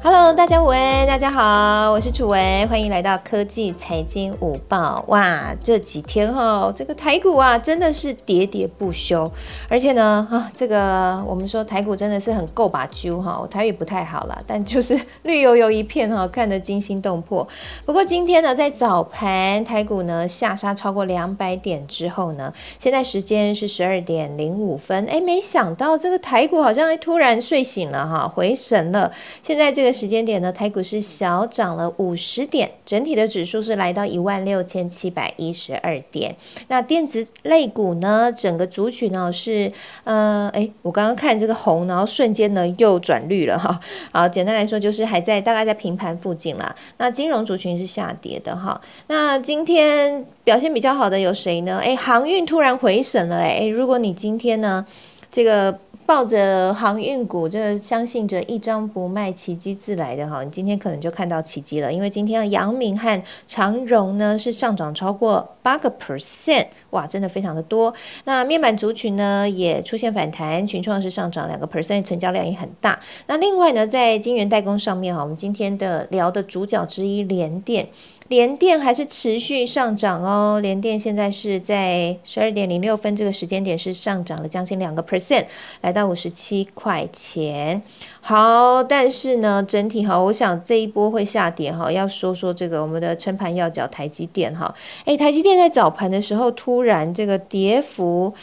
Hello，大家午安，大家好，我是楚维，欢迎来到科技财经午报。哇，这几天哈，这个台股啊，真的是喋喋不休，而且呢，啊，这个我们说台股真的是很够把揪哈，我台语不太好了，但就是绿油油一片哈，看得惊心动魄。不过今天呢，在早盘台股呢下杀超过两百点之后呢，现在时间是十二点零五分，哎，没想到这个台股好像突然睡醒了哈，回神了。现在这个。时间点呢，台股是小涨了五十点，整体的指数是来到一万六千七百一十二点。那电子类股呢，整个族群呢是，呃，哎，我刚刚看这个红，然后瞬间呢又转绿了哈。好，简单来说就是还在大概在平盘附近啦。那金融族群是下跌的哈。那今天表现比较好的有谁呢？哎，航运突然回升了哎。如果你今天呢，这个。抱着航运股，这相信着一张不卖，奇迹自来的哈，你今天可能就看到奇迹了，因为今天阳明和长荣呢是上涨超过八个 percent，哇，真的非常的多。那面板族群呢也出现反弹，群创是上涨两个 percent，成交量也很大。那另外呢，在晶圆代工上面哈，我们今天的聊的主角之一联电。联电还是持续上涨哦，联电现在是在十二点零六分这个时间点是上涨了将近两个 percent，来到五十七块钱。好，但是呢，整体哈，我想这一波会下跌哈，要说说这个我们的撑盘要角台积电哈，诶，台积电在早盘的时候突然这个跌幅。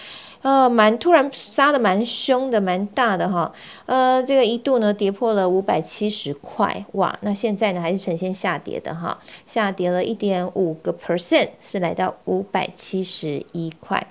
呃，蛮突然杀的蛮凶的，蛮大的哈。呃，这个一度呢跌破了五百七十块，哇！那现在呢还是呈现下跌的哈，下跌了一点五个 percent，是来到五百七十一块。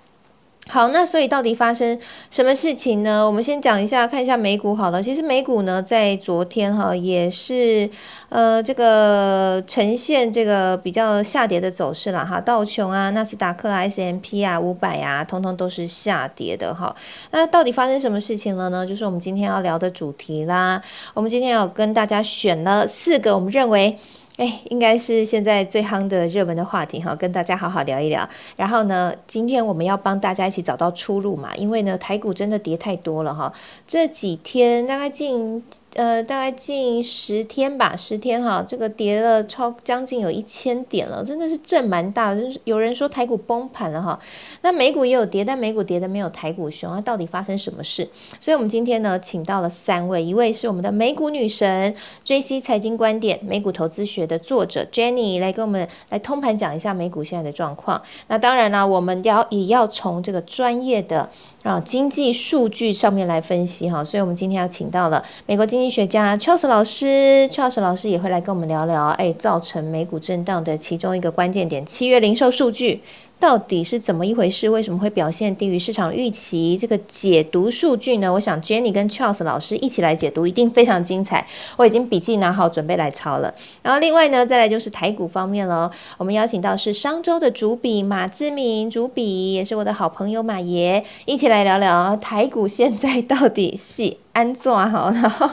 好，那所以到底发生什么事情呢？我们先讲一下，看一下美股好了。其实美股呢，在昨天哈也是呃这个呈现这个比较下跌的走势了哈。道琼啊、纳斯达克、S M P 啊、五百啊，通通都是下跌的哈。那到底发生什么事情了呢？就是我们今天要聊的主题啦。我们今天要跟大家选了四个，我们认为。哎，应该是现在最夯的热门的话题哈，跟大家好好聊一聊。然后呢，今天我们要帮大家一起找到出路嘛，因为呢，台股真的跌太多了哈，这几天大概近。呃，大概近十天吧，十天哈，这个跌了超将近有一千点了，真的是震蛮大的。就是有人说台股崩盘了哈，那美股也有跌，但美股跌的没有台股凶啊。到底发生什么事？所以我们今天呢，请到了三位，一位是我们的美股女神 J C 财经观点美股投资学的作者 Jenny 来跟我们来通盘讲一下美股现在的状况。那当然啦，我们要也要从这个专业的。啊，经济数据上面来分析哈，所以我们今天要请到了美国经济学家 Charles 老师，Charles 老师也会来跟我们聊聊，哎，造成美股震荡的其中一个关键点，七月零售数据。到底是怎么一回事？为什么会表现低于市场预期？这个解读数据呢？我想 Jenny 跟 Charles 老师一起来解读，一定非常精彩。我已经笔记拿好，准备来抄了。然后另外呢，再来就是台股方面喽。我们邀请到是商周的主笔马志明，主笔也是我的好朋友马爷，一起来聊聊台股现在到底是安坐好，然后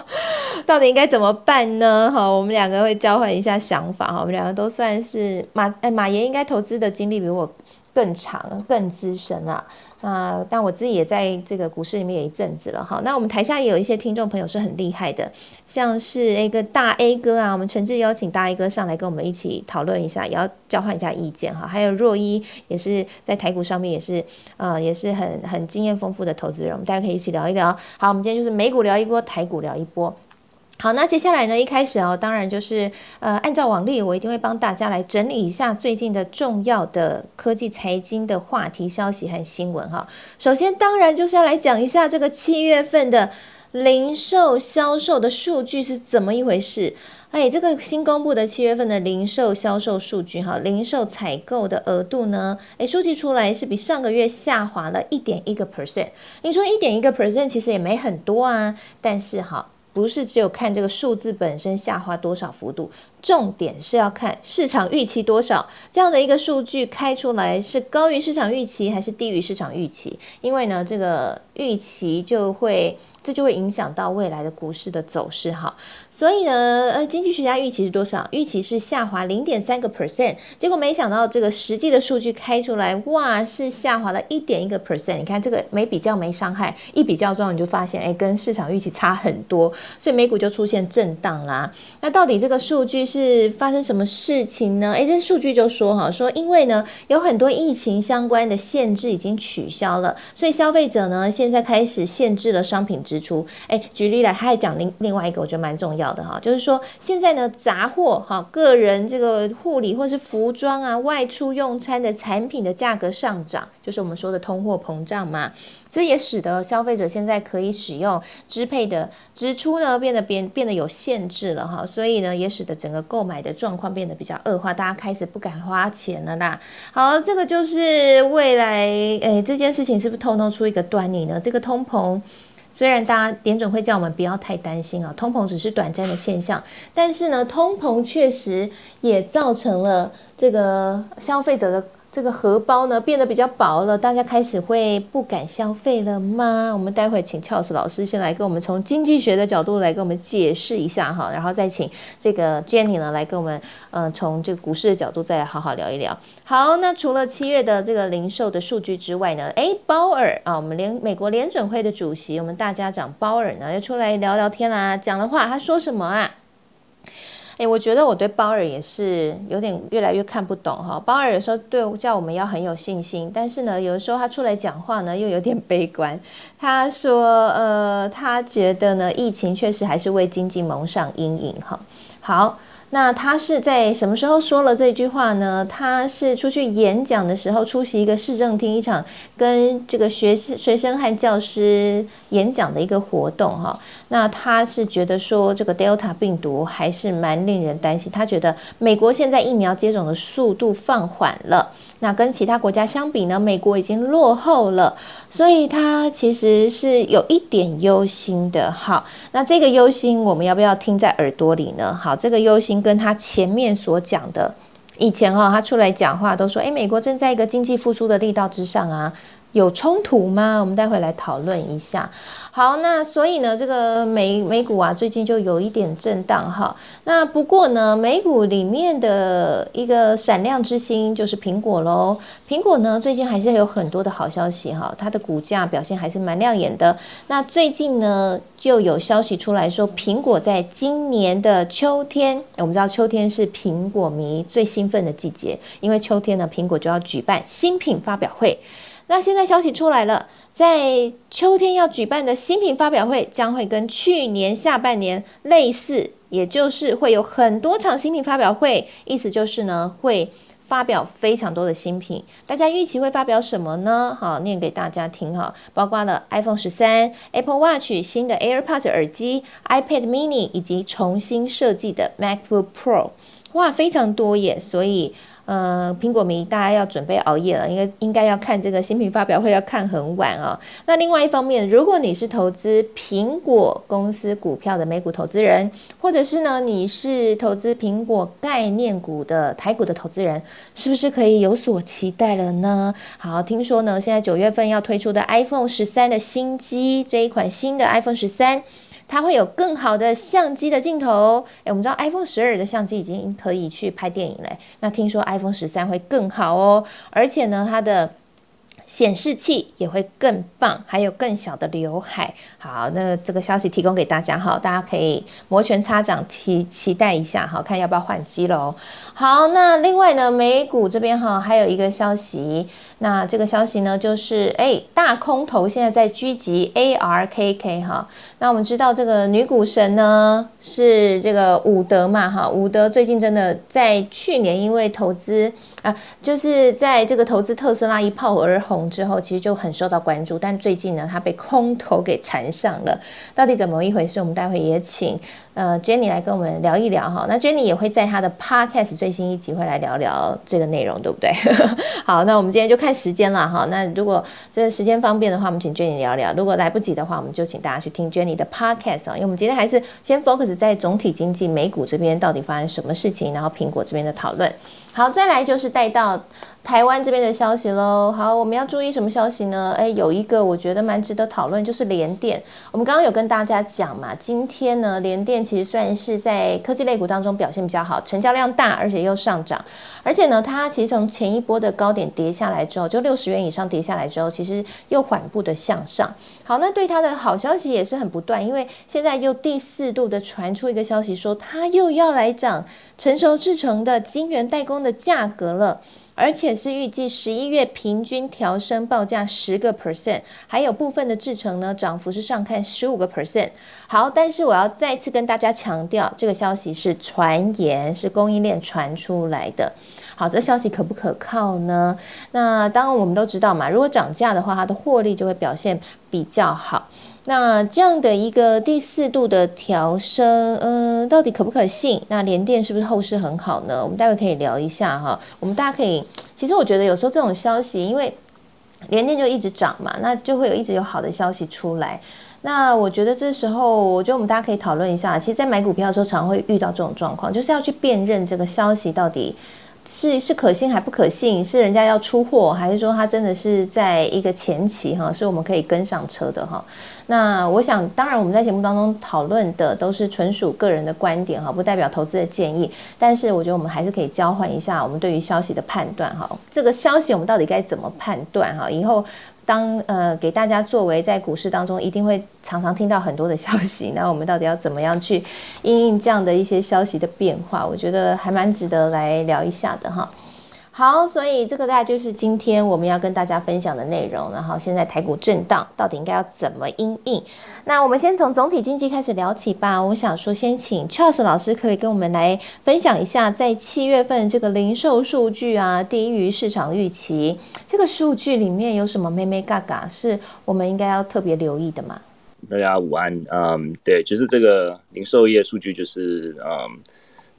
到底应该怎么办呢？哈，我们两个会交换一下想法哈。我们两个都算是马哎马爷应该投资的经历比我。更长、更资深啊。那但我自己也在这个股市里面有一阵子了哈。那我们台下也有一些听众朋友是很厉害的，像是一个大 A 哥啊，我们诚挚邀请大 A 哥上来跟我们一起讨论一下，也要交换一下意见哈。还有若一也是在台股上面也是呃也是很很经验丰富的投资人，我们大家可以一起聊一聊。好，我们今天就是美股聊一波，台股聊一波。好，那接下来呢？一开始哦，当然就是呃，按照往例，我一定会帮大家来整理一下最近的重要的科技财经的话题、消息和新闻哈。首先，当然就是要来讲一下这个七月份的零售销售的数据是怎么一回事。哎，这个新公布的七月份的零售销售数据哈，零售采购的额度呢，哎，数据出来是比上个月下滑了一点一个 percent。你说一点一个 percent 其实也没很多啊，但是哈。不是只有看这个数字本身下滑多少幅度，重点是要看市场预期多少这样的一个数据开出来是高于市场预期还是低于市场预期？因为呢，这个预期就会这就会影响到未来的股市的走势哈。所以呢，呃，经济学家预期是多少？预期是下滑零点三个 percent，结果没想到这个实际的数据开出来，哇，是下滑了一点一个 percent。你看这个没比较没伤害，一比较之后你就发现，哎，跟市场预期差很多，所以美股就出现震荡啦。那到底这个数据是发生什么事情呢？哎，这数据就说哈，说因为呢有很多疫情相关的限制已经取消了，所以消费者呢现在开始限制了商品支出。哎，举例来，他还讲另另外一个，我觉得蛮重要的哈，就是说现在呢杂货哈，个人这个护理或是服装啊，外出用餐的产品的价格上涨，就是我们说的通货膨胀嘛。这也使得消费者现在可以使用支配的支出呢，变得变变得有限制了哈，所以呢，也使得整个购买的状况变得比较恶化，大家开始不敢花钱了啦。好，这个就是未来，诶，这件事情是不是透露出一个端倪呢？这个通膨，虽然大家点准会叫我们不要太担心啊，通膨只是短暂的现象，但是呢，通膨确实也造成了这个消费者的。这个荷包呢变得比较薄了，大家开始会不敢消费了吗？我们待会请俏子老师先来跟我们从经济学的角度来跟我们解释一下哈，然后再请这个 Jenny 呢来跟我们，呃，从这个股市的角度再来好好聊一聊。好，那除了七月的这个零售的数据之外呢，诶，鲍尔啊，我们联美国联准会的主席，我们大家长鲍尔呢又出来聊聊天啦，讲的话他说什么啊？哎，我觉得我对包尔也是有点越来越看不懂哈。包尔有时候对叫我们要很有信心，但是呢，有的时候他出来讲话呢又有点悲观。他说，呃，他觉得呢，疫情确实还是为经济蒙上阴影哈。好。那他是在什么时候说了这句话呢？他是出去演讲的时候，出席一个市政厅一场跟这个学生学生和教师演讲的一个活动哈。那他是觉得说这个 Delta 病毒还是蛮令人担心，他觉得美国现在疫苗接种的速度放缓了。那跟其他国家相比呢，美国已经落后了，所以他其实是有一点忧心的。好，那这个忧心我们要不要听在耳朵里呢？好，这个忧心跟他前面所讲的，以前哦他出来讲话都说，诶，美国正在一个经济复苏的力道之上啊。有冲突吗？我们待会来讨论一下。好，那所以呢，这个美美股啊，最近就有一点震荡哈。那不过呢，美股里面的一个闪亮之星就是苹果喽。苹果呢，最近还是有很多的好消息哈，它的股价表现还是蛮亮眼的。那最近呢，就有消息出来说，苹果在今年的秋天，我们知道秋天是苹果迷最兴奋的季节，因为秋天呢，苹果就要举办新品发表会。那现在消息出来了，在秋天要举办的新品发表会将会跟去年下半年类似，也就是会有很多场新品发表会，意思就是呢会发表非常多的新品。大家预期会发表什么呢？好，念给大家听哈，包括了 iPhone 十三、Apple Watch、新的 AirPods 耳机、iPad Mini 以及重新设计的 MacBook Pro，哇，非常多耶，所以。呃，苹果迷大家要准备熬夜了，应该应该要看这个新品发表会，要看很晚啊。那另外一方面，如果你是投资苹果公司股票的美股投资人，或者是呢你是投资苹果概念股的台股的投资人，是不是可以有所期待了呢？好，听说呢现在九月份要推出的 iPhone 十三的新机，这一款新的 iPhone 十三。它会有更好的相机的镜头，诶，我们知道 iPhone 十二的相机已经可以去拍电影嘞，那听说 iPhone 十三会更好哦，而且呢，它的。显示器也会更棒，还有更小的刘海。好，那这个消息提供给大家哈，大家可以摩拳擦掌期期待一下哈，看要不要换机喽。好，那另外呢，美股这边哈还有一个消息，那这个消息呢就是哎，大空头现在在狙击 ARKK 哈。那我们知道这个女股神呢是这个伍德嘛哈，伍德最近真的在去年因为投资。啊，就是在这个投资特斯拉一炮而红之后，其实就很受到关注。但最近呢，它被空头给缠上了，到底怎么一回事？我们待会也请呃 Jenny 来跟我们聊一聊哈。那 Jenny 也会在她的 Podcast 最新一集会来聊聊这个内容，对不对？好，那我们今天就看时间了哈。那如果这个时间方便的话，我们请 Jenny 聊聊；如果来不及的话，我们就请大家去听 Jenny 的 Podcast 啊。因为我们今天还是先 focus 在总体经济美股这边到底发生什么事情，然后苹果这边的讨论。好，再来就是带到台湾这边的消息喽。好，我们要注意什么消息呢？哎，有一个我觉得蛮值得讨论，就是联电。我们刚刚有跟大家讲嘛，今天呢，联电其实算是在科技类股当中表现比较好，成交量大，而且又上涨。而且呢，它其实从前一波的高点跌下来之后，就六十元以上跌下来之后，其实又缓步的向上。好，那对它的好消息也是很不断，因为现在又第四度的传出一个消息，说它又要来涨成熟制成的晶圆代工的价格了。而且是预计十一月平均调升报价十个 percent，还有部分的制成呢涨幅是上看十五个 percent。好，但是我要再次跟大家强调，这个消息是传言，是供应链传出来的。好，这消息可不可靠呢？那当然我们都知道嘛，如果涨价的话，它的获利就会表现比较好。那这样的一个第四度的调升，嗯，到底可不可信？那联电是不是后市很好呢？我们待会可以聊一下哈。我们大家可以，其实我觉得有时候这种消息，因为联电就一直涨嘛，那就会有一直有好的消息出来。那我觉得这时候，我觉得我们大家可以讨论一下。其实，在买股票的时候，常会遇到这种状况，就是要去辨认这个消息到底。是是可信还不可信？是人家要出货，还是说他真的是在一个前期哈？是我们可以跟上车的哈？那我想，当然我们在节目当中讨论的都是纯属个人的观点哈，不代表投资的建议。但是我觉得我们还是可以交换一下我们对于消息的判断哈。这个消息我们到底该怎么判断哈？以后。当呃给大家作为在股市当中一定会常常听到很多的消息，那我们到底要怎么样去应应这样的一些消息的变化？我觉得还蛮值得来聊一下的哈。好，所以这个大概就是今天我们要跟大家分享的内容。然后现在台股震荡，到底应该要怎么应应？那我们先从总体经济开始聊起吧。我想说，先请 Charles 老师可以跟我们来分享一下，在七月份这个零售数据啊，低于市场预期，这个数据里面有什么妹妹嘎嘎，是我们应该要特别留意的吗？大家午安，嗯，对，就是这个零售业数据，就是嗯。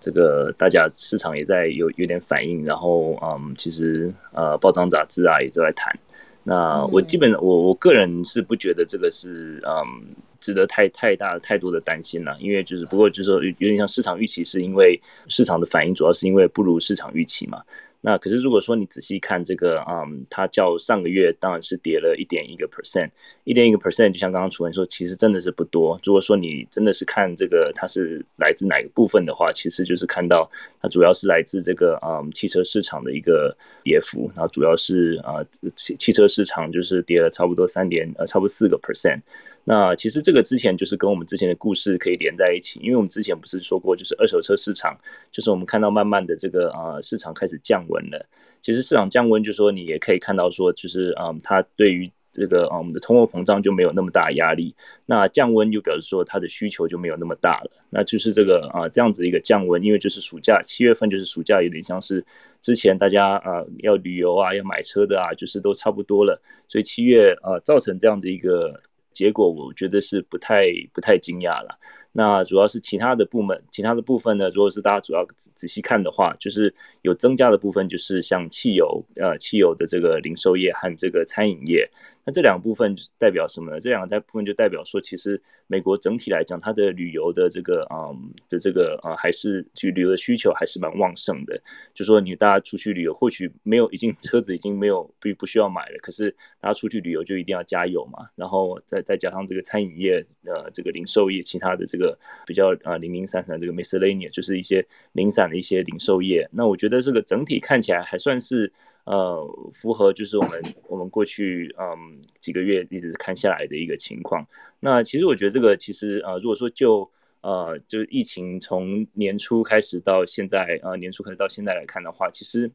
这个大家市场也在有有点反应，然后嗯，其实呃，报章杂志啊也都在谈。那我基本我我个人是不觉得这个是嗯值得太太大太多的担心了，因为就是不过就是说有点像市场预期，是因为市场的反应主要是因为不如市场预期嘛。那可是如果说你仔细看这个，嗯，它较上个月当然是跌了一点一个 percent，一点一个 percent，就像刚刚楚文说，其实真的是不多。如果说你真的是看这个它是来自哪个部分的话，其实就是看到它主要是来自这个，嗯，汽车市场的一个跌幅，然后主要是啊，汽汽车市场就是跌了差不多三点，呃，差不多四个 percent。那其实这个之前就是跟我们之前的故事可以连在一起，因为我们之前不是说过，就是二手车市场，就是我们看到慢慢的这个啊市场开始降温了。其实市场降温，就说你也可以看到说，就是嗯它对于这个啊我们的通货膨胀就没有那么大压力。那降温就表示说它的需求就没有那么大了。那就是这个啊这样子一个降温，因为就是暑假七月份就是暑假，有点像是之前大家啊要旅游啊要买车的啊，就是都差不多了，所以七月啊造成这样的一个。结果我觉得是不太不太惊讶了。那主要是其他的部门，其他的部分呢，如果是大家主要仔仔细看的话，就是有增加的部分，就是像汽油，呃，汽油的这个零售业和这个餐饮业。那这两部分代表什么呢？这两个部分就代表说，其实美国整体来讲，它的旅游的这个，嗯，的这个，呃，还是去旅游的需求还是蛮旺盛的。就说你大家出去旅游，或许没有已经车子已经没有不不需要买了，可是大家出去旅游就一定要加油嘛。然后再再加上这个餐饮业，呃，这个零售业，其他的这个。个比较啊零零散散这个 miscellaneous 就是一些零散的一些零售业，那我觉得这个整体看起来还算是呃符合就是我们我们过去嗯几个月一直看下来的一个情况。那其实我觉得这个其实呃如果说就呃就疫情从年初开始到现在呃年初开始到现在来看的话，其实。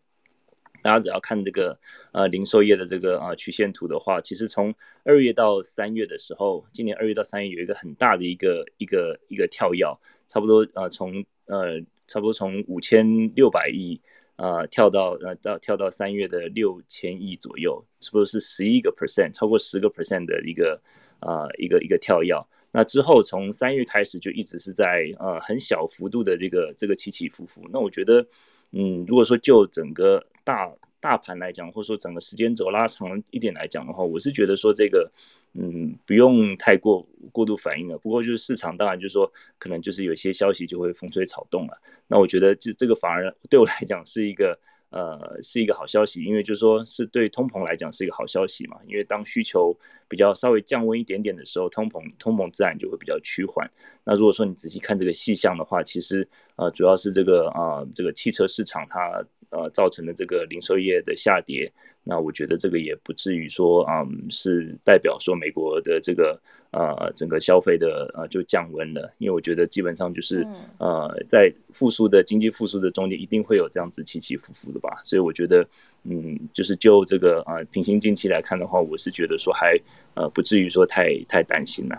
大家只要看这个呃零售业的这个啊曲线图的话，其实从二月到三月的时候，今年二月到三月有一个很大的一个一个一个跳跃，差不多呃从呃差不多从五千六百亿呃跳到呃到跳到三月的六千亿左右，是不是十一个 percent，超过十个 percent 的一个啊一个一个跳跃？那之后从三月开始就一直是在呃很小幅度的这个这个起起伏伏。那我觉得。嗯，如果说就整个大大盘来讲，或者说整个时间轴拉长一点来讲的话，我是觉得说这个，嗯，不用太过过度反应了。不过就是市场当然就是说，可能就是有些消息就会风吹草动了。那我觉得这这个反而对我来讲是一个呃是一个好消息，因为就是说是对通膨来讲是一个好消息嘛，因为当需求比较稍微降温一点点的时候，通膨通膨自然就会比较趋缓。那如果说你仔细看这个细项的话，其实呃主要是这个啊这个汽车市场它呃造成的这个零售业的下跌。那我觉得这个也不至于说，嗯，是代表说美国的这个呃整个消费的呃就降温了，因为我觉得基本上就是呃在复苏的经济复苏的中间一定会有这样子起起伏伏的吧，所以我觉得嗯就是就这个啊平行近期来看的话，我是觉得说还呃不至于说太太担心了。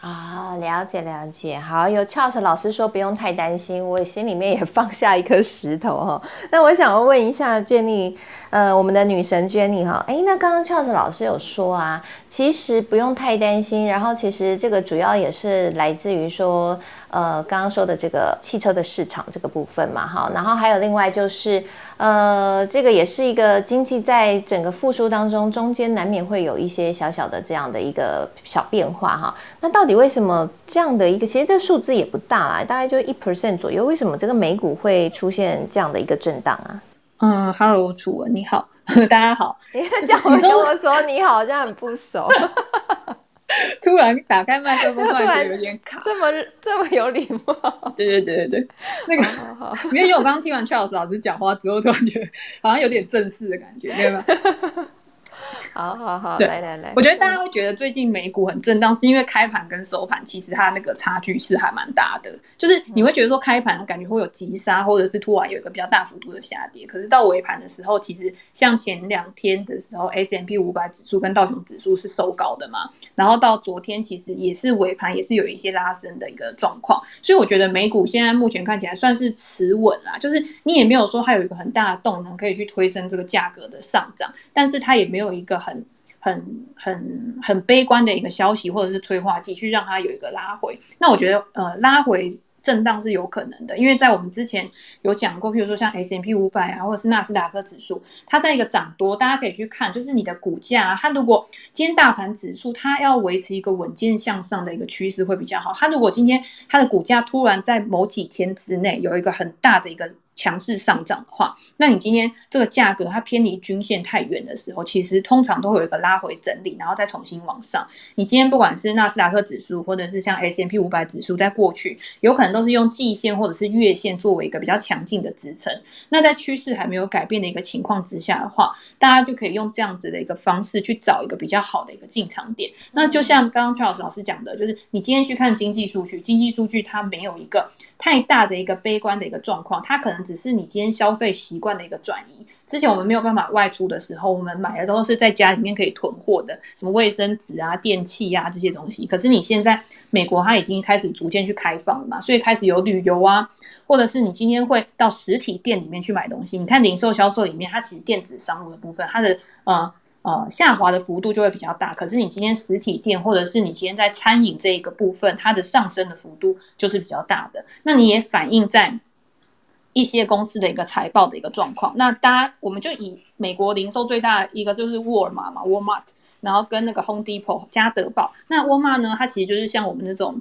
啊，了解了解，好，有翘舌老师说不用太担心，我心里面也放下一颗石头哈。那我想要问一下建立呃，我们的女神 Jenny 哈，哎，那刚刚 Charles 老师有说啊，其实不用太担心，然后其实这个主要也是来自于说，呃，刚刚说的这个汽车的市场这个部分嘛，哈，然后还有另外就是。呃，这个也是一个经济在整个复苏当中，中间难免会有一些小小的这样的一个小变化哈。那到底为什么这样的一个，其实这个数字也不大啦，大概就一 percent 左右。为什么这个美股会出现这样的一个震荡啊？嗯，Hello，楚文你好，大家好。你叫我跟我说你好，像很不熟。突然打开麦克风，突然觉得有点卡，这么这么有礼貌。对对对对对，那个，因为我刚刚听完 Charles 老师讲话之后，突然觉得好像有点正式的感觉，对吧？好 好好，来来来，我觉得大家会觉得最近美股很震荡，是因为开盘跟收盘其实它那个差距是还蛮大的。就是你会觉得说开盘感觉会有急杀，或者是突然有一个比较大幅度的下跌，可是到尾盘的时候，其实像前两天的时候，S M P 五百指数跟道琼指数是收高的嘛，然后到昨天其实也是尾盘也是有一些拉升的一个状况，所以我觉得美股现在目前看起来算是持稳啦，就是你也没有说它有一个很大的动能可以去推升这个价格的上涨，但是它也没有一个很。很很很悲观的一个消息，或者是催化剂，去让它有一个拉回。那我觉得，呃，拉回震荡是有可能的，因为在我们之前有讲过，譬如说像 S M P 五百啊，或者是纳斯达克指数，它在一个涨多，大家可以去看，就是你的股价，它如果今天大盘指数它要维持一个稳健向上的一个趋势会比较好。它如果今天它的股价突然在某几天之内有一个很大的一个。强势上涨的话，那你今天这个价格它偏离均线太远的时候，其实通常都会有一个拉回整理，然后再重新往上。你今天不管是纳斯达克指数，或者是像 S M P 五百指数，在过去有可能都是用季线或者是月线作为一个比较强劲的支撑。那在趋势还没有改变的一个情况之下的话，大家就可以用这样子的一个方式去找一个比较好的一个进场点。那就像刚刚邱老师老师讲的，就是你今天去看经济数据，经济数据它没有一个太大的一个悲观的一个状况，它可能。只是你今天消费习惯的一个转移。之前我们没有办法外出的时候，我们买的都是在家里面可以囤货的，什么卫生纸啊、电器啊这些东西。可是你现在美国它已经开始逐渐去开放了嘛，所以开始有旅游啊，或者是你今天会到实体店里面去买东西。你看零售销售里面，它其实电子商务的部分，它的呃呃下滑的幅度就会比较大。可是你今天实体店，或者是你今天在餐饮这一个部分，它的上升的幅度就是比较大的。那你也反映在。一些公司的一个财报的一个状况，那大家我们就以美国零售最大的一个就是沃尔玛嘛，Walmart，然后跟那个 Home Depot 加德宝，那沃尔玛呢，它其实就是像我们那种。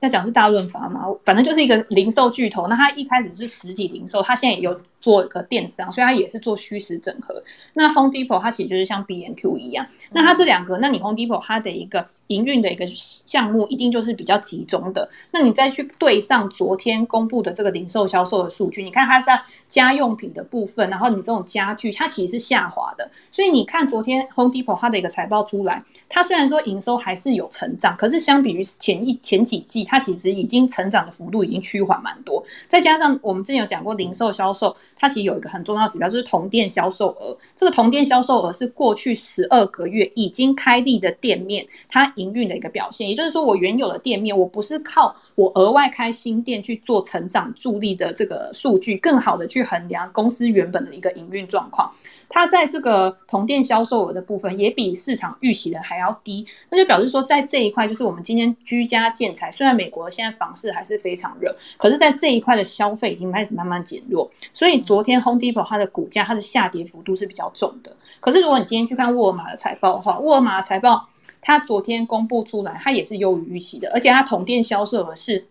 要讲是大润发嘛，反正就是一个零售巨头。那它一开始是实体零售，它现在也有做一个电商，所以它也是做虚实整合。那 Home Depot 它其实就是像 B N Q 一样。那它这两个，那你 Home Depot 它的一个营运的一个项目，一定就是比较集中的。那你再去对上昨天公布的这个零售销售的数据，你看它在家用品的部分，然后你这种家具，它其实是下滑的。所以你看昨天 Home Depot 它的一个财报出来，它虽然说营收还是有成长，可是相比于前一前几季，它其实已经成长的幅度已经趋缓蛮多，再加上我们之前有讲过零售销售，它其实有一个很重要指标，就是同店销售额。这个同店销售额是过去十二个月已经开立的店面它营运的一个表现。也就是说，我原有的店面，我不是靠我额外开新店去做成长助力的这个数据，更好的去衡量公司原本的一个营运状况。它在这个同店销售额的部分也比市场预期的还要低，那就表示说，在这一块，就是我们今天居家建材，虽然美国现在房市还是非常热，可是在这一块的消费已经开始慢慢减弱，所以昨天 Home Depot 它的股价它的下跌幅度是比较重的。可是如果你今天去看沃尔玛的财报的话，沃尔玛的财报它昨天公布出来，它也是优于预期的，而且它同店销售额是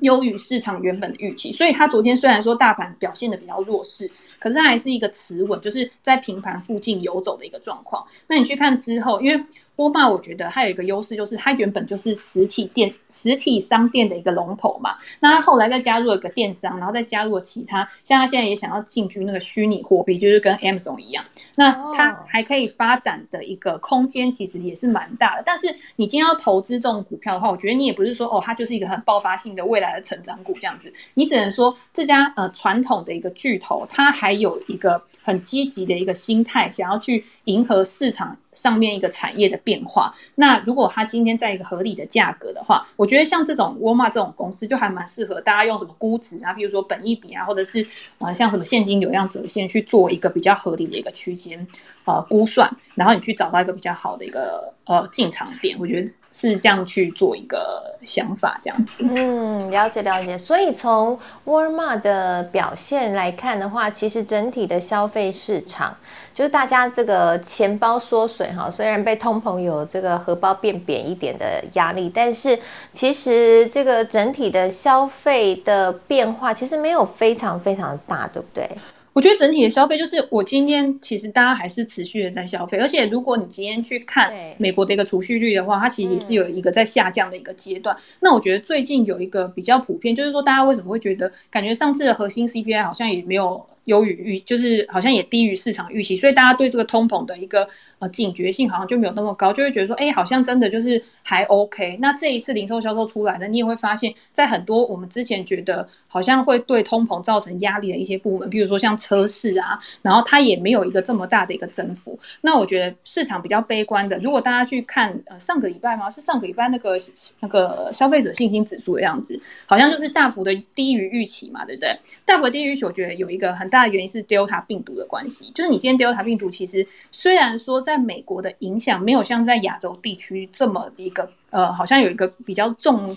优于市场原本的预期，所以它昨天虽然说大盘表现的比较弱势，可是它还是一个持稳，就是在平盘附近游走的一个状况。那你去看之后，因为波霸，我觉得它有一个优势，就是它原本就是实体店、实体商店的一个龙头嘛。那它后来再加入了一个电商，然后再加入了其他，像它现在也想要进军那个虚拟货币，就是跟 Amazon 一样。那它还可以发展的一个空间其实也是蛮大的。但是你今天要投资这种股票的话，我觉得你也不是说哦，它就是一个很爆发性的未来的成长股这样子。你只能说这家呃传统的一个巨头，它还有一个很积极的一个心态，想要去迎合市场上面一个产业的。变化。那如果它今天在一个合理的价格的话，我觉得像这种沃尔玛这种公司就还蛮适合大家用什么估值啊，比如说本益比啊，或者是呃像什么现金流量折现去做一个比较合理的一个区间先呃估算，然后你去找到一个比较好的一个呃进场点，我觉得是这样去做一个想法这样子。嗯，了解了解。所以从沃尔玛的表现来看的话，其实整体的消费市场。就是大家这个钱包缩水哈，虽然被通膨有这个荷包变扁一点的压力，但是其实这个整体的消费的变化其实没有非常非常大，对不对？我觉得整体的消费就是我今天其实大家还是持续的在消费，而且如果你今天去看美国的一个储蓄率的话，它其实也是有一个在下降的一个阶段。那我觉得最近有一个比较普遍，就是说大家为什么会觉得感觉上次的核心 CPI 好像也没有。优于预，就是好像也低于市场预期，所以大家对这个通膨的一个呃警觉性好像就没有那么高，就会觉得说，哎，好像真的就是还 OK。那这一次零售销售出来呢，你也会发现，在很多我们之前觉得好像会对通膨造成压力的一些部门，比如说像车市啊，然后它也没有一个这么大的一个增幅。那我觉得市场比较悲观的，如果大家去看呃上个礼拜吗？是上个礼拜那个那个消费者信心指数的样子，好像就是大幅的低于预期嘛，对不对？大幅低于预期，我觉得有一个很大。大原因是 Delta 病毒的关系，就是你今天 Delta 病毒其实虽然说在美国的影响没有像在亚洲地区这么一个呃，好像有一个比较重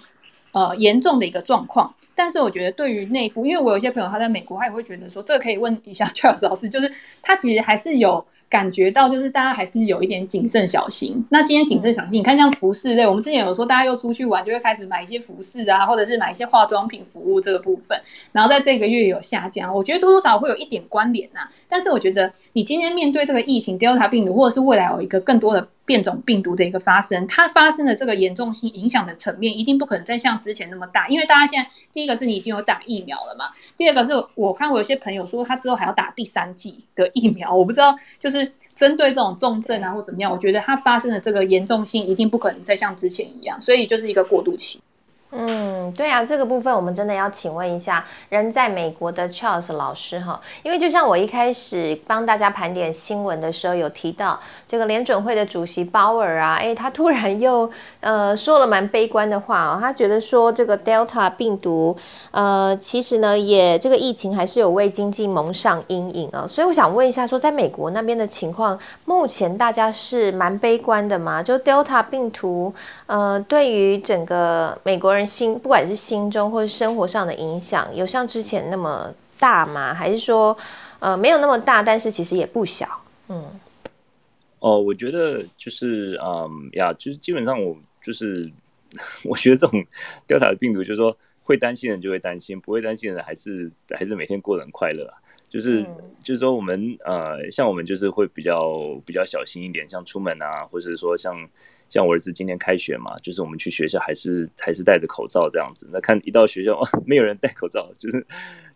呃严重的一个状况，但是我觉得对于内部，因为我有些朋友他在美国，他也会觉得说，这个可以问一下 Charles 老师，就是他其实还是有。感觉到就是大家还是有一点谨慎小心。那今天谨慎小心，你看像服饰类，我们之前有说大家又出去玩，就会开始买一些服饰啊，或者是买一些化妆品服务这个部分。然后在这个月有下降，我觉得多多少少会有一点关联呐。但是我觉得你今天面对这个疫情 Delta 病毒，或者是未来有一个更多的。变种病毒的一个发生，它发生的这个严重性影响的层面，一定不可能再像之前那么大，因为大家现在第一个是你已经有打疫苗了嘛，第二个是我看我有些朋友说他之后还要打第三剂的疫苗，我不知道就是针对这种重症啊或怎么样，我觉得它发生的这个严重性一定不可能再像之前一样，所以就是一个过渡期。嗯，对啊，这个部分我们真的要请问一下人在美国的 Charles 老师哈，因为就像我一开始帮大家盘点新闻的时候有提到，这个联准会的主席鲍尔啊，哎，他突然又呃说了蛮悲观的话哦，他觉得说这个 Delta 病毒呃其实呢也这个疫情还是有为经济蒙上阴影啊，所以我想问一下，说在美国那边的情况，目前大家是蛮悲观的吗？就 Delta 病毒呃对于整个美国人。心不管是心中或是生活上的影响，有像之前那么大吗？还是说，呃，没有那么大，但是其实也不小。嗯，哦，我觉得就是，嗯呀，就是基本上我就是，我觉得这种 Delta 的病毒，就是说会担心的人就会担心，不会担心的人还是还是每天过得很快乐啊。就是就是说，我们呃，像我们就是会比较比较小心一点，像出门啊，或者说像。像我儿子今天开学嘛，就是我们去学校还是还是戴着口罩这样子。那看一到学校，没有人戴口罩，就是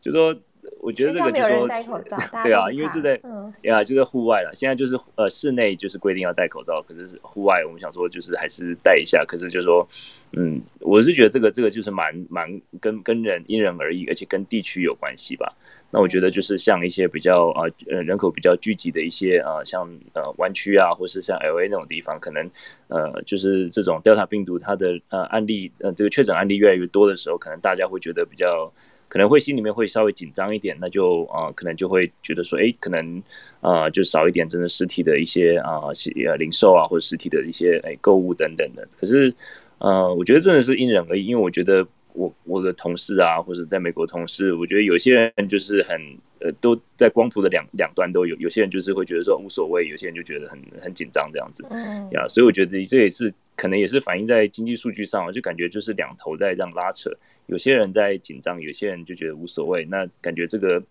就说，我觉得这个就说，对啊，因为是在呀，就在户外了。现在就是呃，室内就是规定要戴口罩，可是户外我们想说就是还是戴一下。可是就说，嗯，我是觉得这个这个就是蛮蛮跟跟人因人而异，而且跟地区有关系吧。那我觉得就是像一些比较呃呃人口比较聚集的一些呃像呃湾区啊，或是像 L A 那种地方，可能呃就是这种 Delta 病毒它的呃案例呃这个确诊案例越来越多的时候，可能大家会觉得比较可能会心里面会稍微紧张一点，那就啊可能就会觉得说哎可能啊就少一点真的实体的一些啊呃零售啊或者实体的一些哎购物等等的。可是呃我觉得真的是因人而异，因为我觉得。我我的同事啊，或者在美国同事，我觉得有些人就是很呃，都在光谱的两两端都有。有些人就是会觉得说无所谓，有些人就觉得很很紧张这样子。嗯呀，所以我觉得这也是可能也是反映在经济数据上，就感觉就是两头在这样拉扯。有些人在紧张，有些人就觉得无所谓。那感觉这个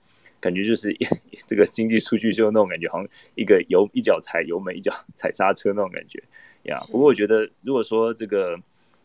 感觉就是 这个经济数据就那种感觉，好像一个油一脚踩油门，一脚踩刹车那种感觉呀。不过我觉得，如果说这个。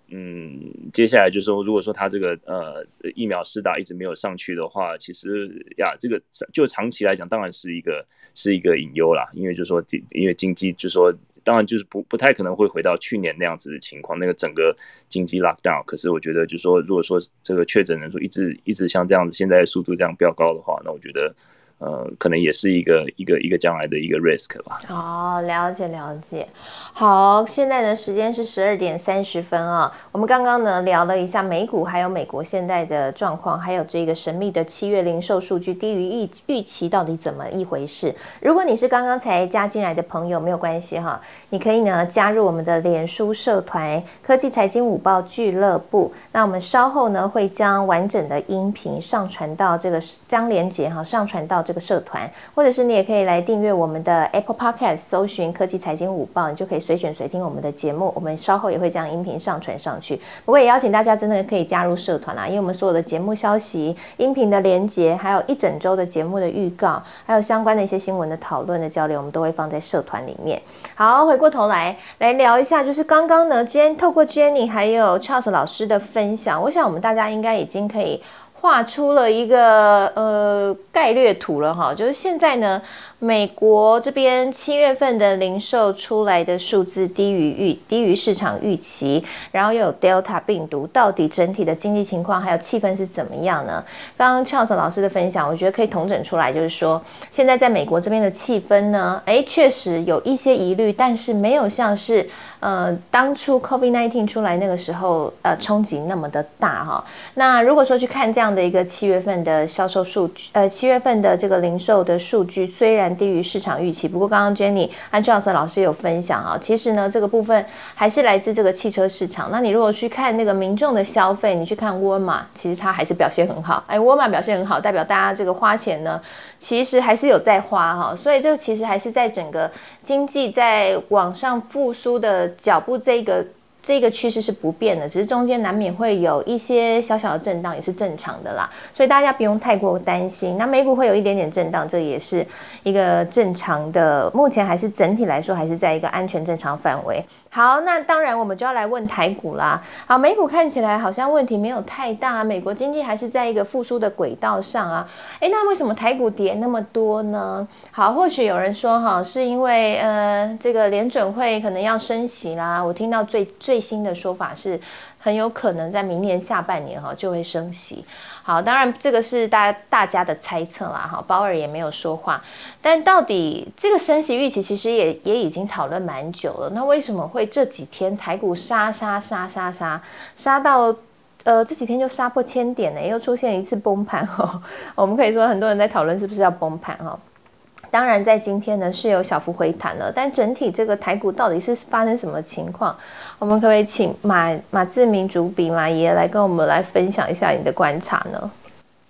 嗯，接下来就是说，如果说他这个呃疫苗施打一直没有上去的话，其实呀，这个就长期来讲，当然是一个是一个隐忧啦。因为就是说，因为经济就说，当然就是不不太可能会回到去年那样子的情况，那个整个经济 lock down。可是我觉得，就说，如果说这个确诊人数一直一直像这样子，现在速度这样飙高的话，那我觉得。呃，可能也是一个一个一个将来的一个 risk 吧。哦，了解了解。好，现在的时间是十二点三十分啊。我们刚刚呢聊了一下美股还有美国现在的状况，还有这个神秘的七月零售数据低于预预期到底怎么一回事？如果你是刚刚才加进来的朋友，没有关系哈，你可以呢加入我们的脸书社团科技财经午报俱乐部。那我们稍后呢会将完整的音频上传到这个将连接哈上传到。这个社团，或者是你也可以来订阅我们的 Apple Podcast，搜寻科技财经午报，你就可以随选随听我们的节目。我们稍后也会将音频上传上去。不过也邀请大家真的可以加入社团啦，因为我们所有的节目消息、音频的连接，还有一整周的节目的预告，还有相关的一些新闻的讨论的交流，我们都会放在社团里面。好，回过头来来聊一下，就是刚刚呢，今天透过 Jenny 还有 Charles 老师的分享，我想我们大家应该已经可以。画出了一个呃概略图了哈，就是现在呢。美国这边七月份的零售出来的数字低于预低于市场预期，然后又有 Delta 病毒，到底整体的经济情况还有气氛是怎么样呢？刚刚 Charles 老师的分享，我觉得可以统整出来，就是说现在在美国这边的气氛呢，诶，确实有一些疑虑，但是没有像是呃当初 COVID-19 出来那个时候呃冲击那么的大哈。那如果说去看这样的一个七月份的销售数据，呃七月份的这个零售的数据，虽然低于市场预期，不过刚刚 Jenny 和 Charles 老师有分享啊，其实呢这个部分还是来自这个汽车市场。那你如果去看那个民众的消费，你去看沃尔玛，其实它还是表现很好。哎，沃尔玛表现很好，代表大家这个花钱呢，其实还是有在花哈。所以这个其实还是在整个经济在往上复苏的脚步这个。这个趋势是不变的，只是中间难免会有一些小小的震荡，也是正常的啦，所以大家不用太过担心。那美股会有一点点震荡，这也是一个正常的，目前还是整体来说还是在一个安全正常范围。好，那当然我们就要来问台股啦。好，美股看起来好像问题没有太大，美国经济还是在一个复苏的轨道上啊。诶，那为什么台股跌那么多呢？好，或许有人说哈，是因为呃，这个联准会可能要升息啦。我听到最最新的说法是。很有可能在明年下半年哈就会升息，好，当然这个是大家大家的猜测啦哈，鲍尔也没有说话，但到底这个升息预期其实也也已经讨论蛮久了，那为什么会这几天台股杀杀杀杀杀杀到呃这几天就杀破千点呢？又出现一次崩盘哈，我们可以说很多人在讨论是不是要崩盘哈。当然，在今天呢是有小幅回弹了，但整体这个台股到底是发生什么情况？我们可不可以请马马志明主笔马爷来跟我们来分享一下你的观察呢？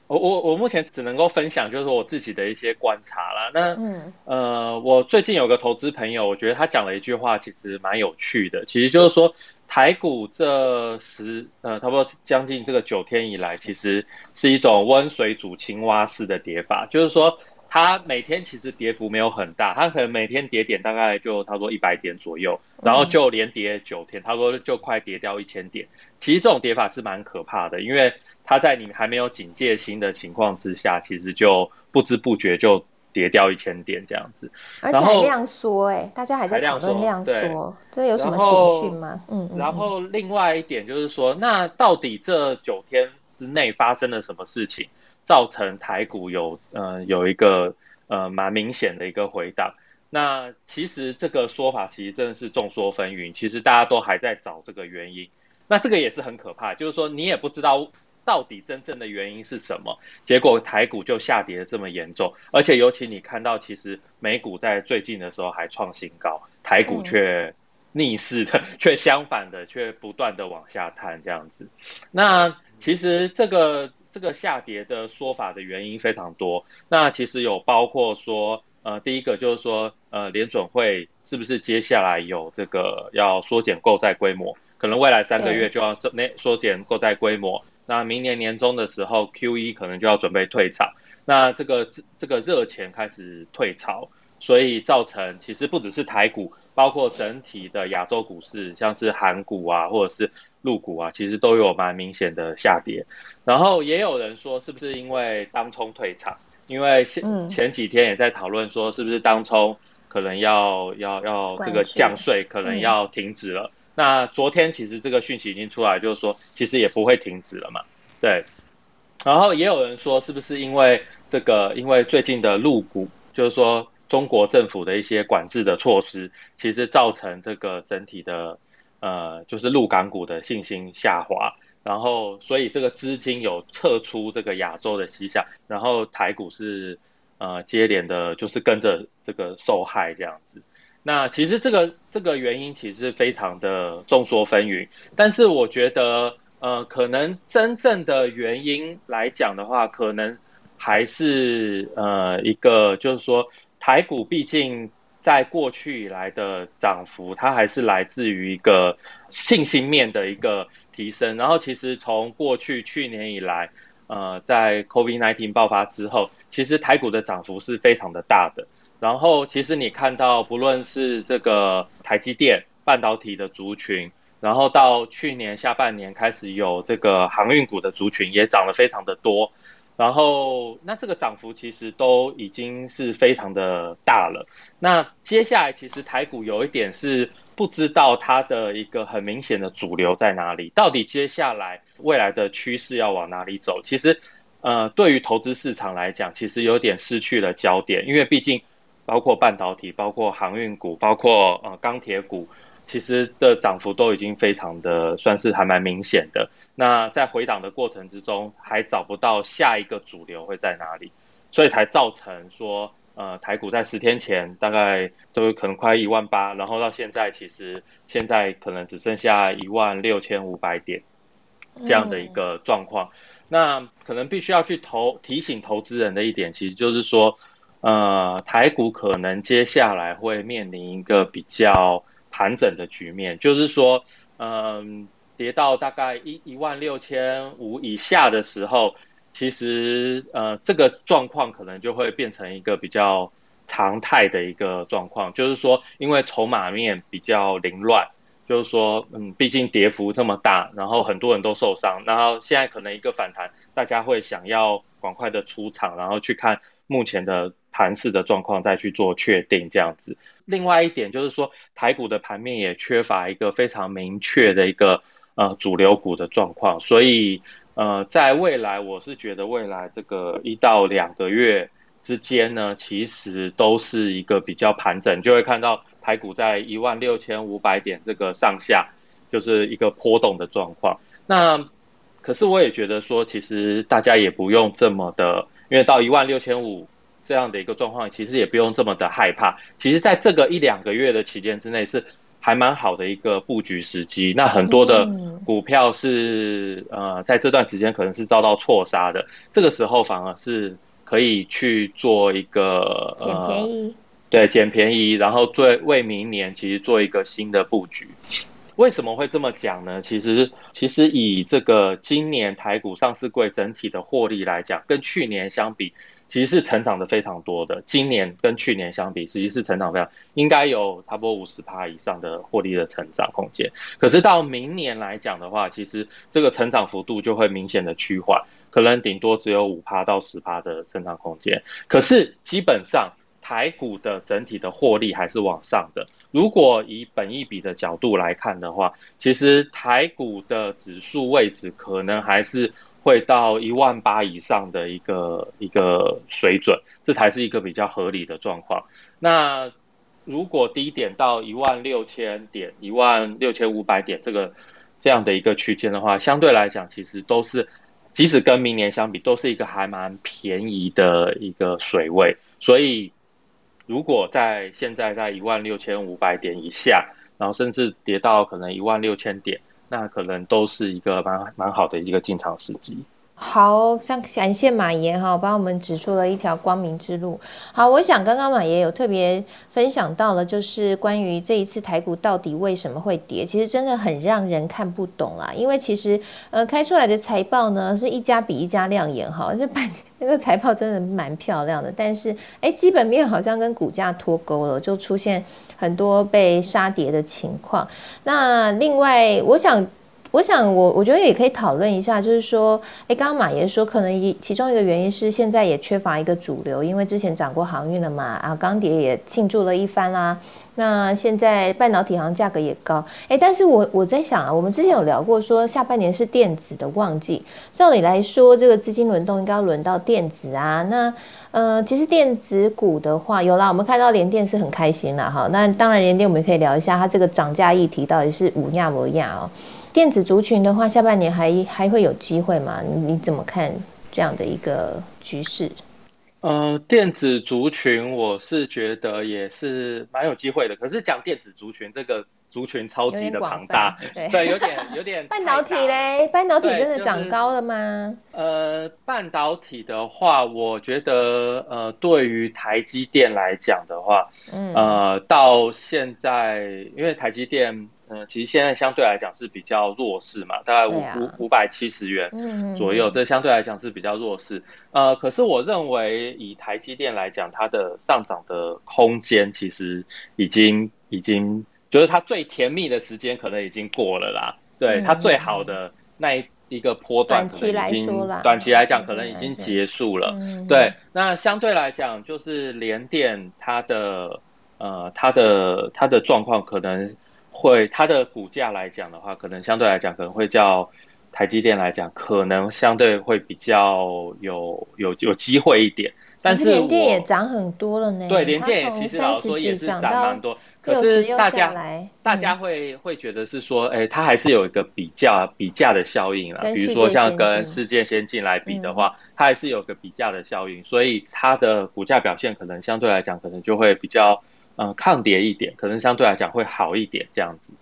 我我我目前只能够分享就是我自己的一些观察啦。那嗯呃，我最近有个投资朋友，我觉得他讲了一句话，其实蛮有趣的。其实就是说，台股这十呃差不多将近这个九天以来，其实是一种温水煮青蛙式的跌法，就是说。它每天其实跌幅没有很大，它可能每天跌点大概就差不多一百点左右，然后就连跌九天，差不多就快跌掉一千点。其实这种跌法是蛮可怕的，因为它在你还没有警戒心的情况之下，其实就不知不觉就跌掉一千点这样子。而且还量缩，哎，大家还在讨论量缩，这有什么警讯吗？嗯。然后另外一点就是说，那到底这九天之内发生了什么事情？造成台股有呃有一个呃蛮明显的一个回档，那其实这个说法其实真的是众说纷纭，其实大家都还在找这个原因，那这个也是很可怕，就是说你也不知道到底真正的原因是什么，结果台股就下跌的这么严重，而且尤其你看到其实美股在最近的时候还创新高，台股却逆势的，却相反的，却不断的往下探这样子，那其实这个。这个下跌的说法的原因非常多，那其实有包括说，呃，第一个就是说，呃，联准会是不是接下来有这个要缩减购债规模，可能未来三个月就要缩缩减购债规模，那明年年中的时候，Q E 可能就要准备退场，那这个这个热钱开始退潮，所以造成其实不只是台股，包括整体的亚洲股市，像是韩股啊，或者是陆股啊，其实都有蛮明显的下跌。然后也有人说，是不是因为当冲退场？因为前前几天也在讨论说，是不是当冲可能要要要这个降税，可能要停止了。那昨天其实这个讯息已经出来，就是说其实也不会停止了嘛。对，然后也有人说，是不是因为这个，因为最近的入股，就是说中国政府的一些管制的措施，其实造成这个整体的呃，就是入港股的信心下滑，然后所以这个资金有撤出这个亚洲的西向，然后台股是呃接连的，就是跟着这个受害这样子。那其实这个这个原因其实非常的众说纷纭，但是我觉得呃，可能真正的原因来讲的话，可能还是呃一个就是说台股毕竟在过去以来的涨幅，它还是来自于一个信心面的一个提升。然后其实从过去去年以来，呃，在 COVID-19 爆发之后，其实台股的涨幅是非常的大的。然后，其实你看到，不论是这个台积电半导体的族群，然后到去年下半年开始有这个航运股的族群也涨得非常的多。然后，那这个涨幅其实都已经是非常的大了。那接下来，其实台股有一点是不知道它的一个很明显的主流在哪里，到底接下来未来的趋势要往哪里走？其实，呃，对于投资市场来讲，其实有点失去了焦点，因为毕竟。包括半导体，包括航运股，包括呃钢铁股，其实的涨幅都已经非常的算是还蛮明显的。那在回档的过程之中，还找不到下一个主流会在哪里，所以才造成说，呃台股在十天前大概都可能快一万八，然后到现在其实现在可能只剩下一万六千五百点这样的一个状况。那可能必须要去投提醒投资人的一点，其实就是说。呃，台股可能接下来会面临一个比较盘整的局面，就是说，嗯，跌到大概一一万六千五以下的时候，其实呃，这个状况可能就会变成一个比较常态的一个状况，就是说，因为筹码面比较凌乱，就是说，嗯，毕竟跌幅这么大，然后很多人都受伤，然后现在可能一个反弹，大家会想要赶快的出场，然后去看目前的。盘势的状况再去做确定，这样子。另外一点就是说，台股的盘面也缺乏一个非常明确的一个呃主流股的状况，所以呃，在未来我是觉得未来这个一到两个月之间呢，其实都是一个比较盘整，就会看到台股在一万六千五百点这个上下，就是一个波动的状况。那可是我也觉得说，其实大家也不用这么的，因为到一万六千五。这样的一个状况，其实也不用这么的害怕。其实，在这个一两个月的期间之内，是还蛮好的一个布局时机。那很多的股票是呃，在这段时间可能是遭到错杀的，这个时候反而是可以去做一个捡便宜，对，捡便宜，然后做为明年其实做一个新的布局。为什么会这么讲呢？其实，其实以这个今年台股上市柜整体的获利来讲，跟去年相比。其实是成长的非常多的，今年跟去年相比，实际是成长非常，应该有差不多五十趴以上的获利的成长空间。可是到明年来讲的话，其实这个成长幅度就会明显的趋缓，可能顶多只有五趴到十趴的成长空间。可是基本上台股的整体的获利还是往上的。如果以本益比的角度来看的话，其实台股的指数位置可能还是。会到一万八以上的一个一个水准，这才是一个比较合理的状况。那如果低点到一万六千点、一万六千五百点这个这样的一个区间的话，相对来讲，其实都是即使跟明年相比，都是一个还蛮便宜的一个水位。所以，如果在现在在一万六千五百点以下，然后甚至跌到可能一万六千点。那可能都是一个蛮蛮好的一个进场时机。好，像感谢马爷哈，帮我们指出了一条光明之路。好，我想刚刚马爷有特别分享到了，就是关于这一次台股到底为什么会跌，其实真的很让人看不懂啦。因为其实呃开出来的财报呢是一家比一家亮眼哈，这半那个财报真的蛮漂亮的，但是哎基本面好像跟股价脱钩了，就出现很多被杀跌的情况。那另外我想。我想，我我觉得也可以讨论一下，就是说，哎，刚刚马爷说，可能一其中一个原因是现在也缺乏一个主流，因为之前涨过航运了嘛，然后钢铁也庆祝了一番啦。那现在半导体好像价格也高，哎，但是我我在想啊，我们之前有聊过，说下半年是电子的旺季，照理来说，这个资金轮动应该要轮到电子啊。那呃，其实电子股的话，有啦，我们看到联电是很开心了哈。那当然，联电我们可以聊一下它这个涨价议题到底是五亚不亚哦。电子族群的话，下半年还还会有机会吗？你你怎么看这样的一个局势？呃，电子族群我是觉得也是蛮有机会的。可是讲电子族群这个族群超级的庞大，对，有点有点。半导体嘞，半导体真的长高了吗？呃，半导体的话，我觉得呃，对于台积电来讲的话，呃，到现在因为台积电。嗯，其实现在相对来讲是比较弱势嘛，大概五五五百七十元左右，这相对来讲是比较弱势。呃，可是我认为以台积电来讲，它的上涨的空间其实已经已经，就是它最甜蜜的时间可能已经过了啦。对它最好的那一一个波段，可能已经短期来讲可能已经结束了。对，那相对来讲，就是联电它的呃它的它的状况可能。会，它的股价来讲的话，可能相对来讲，可能会较台积电来讲，可能相对会比较有有有机会一点。但是联电也涨很多了呢。对，联电也其实老说也是涨蛮多。可是大家大家会会觉得是说，哎，它还是有一个比较比价的效应啊。比如说像跟世界先进来比的话，它还是有个比价的效应，所以它的股价表现可能相对来讲，可能就会比较。嗯，抗跌一点，可能相对来讲会好一点，这样子。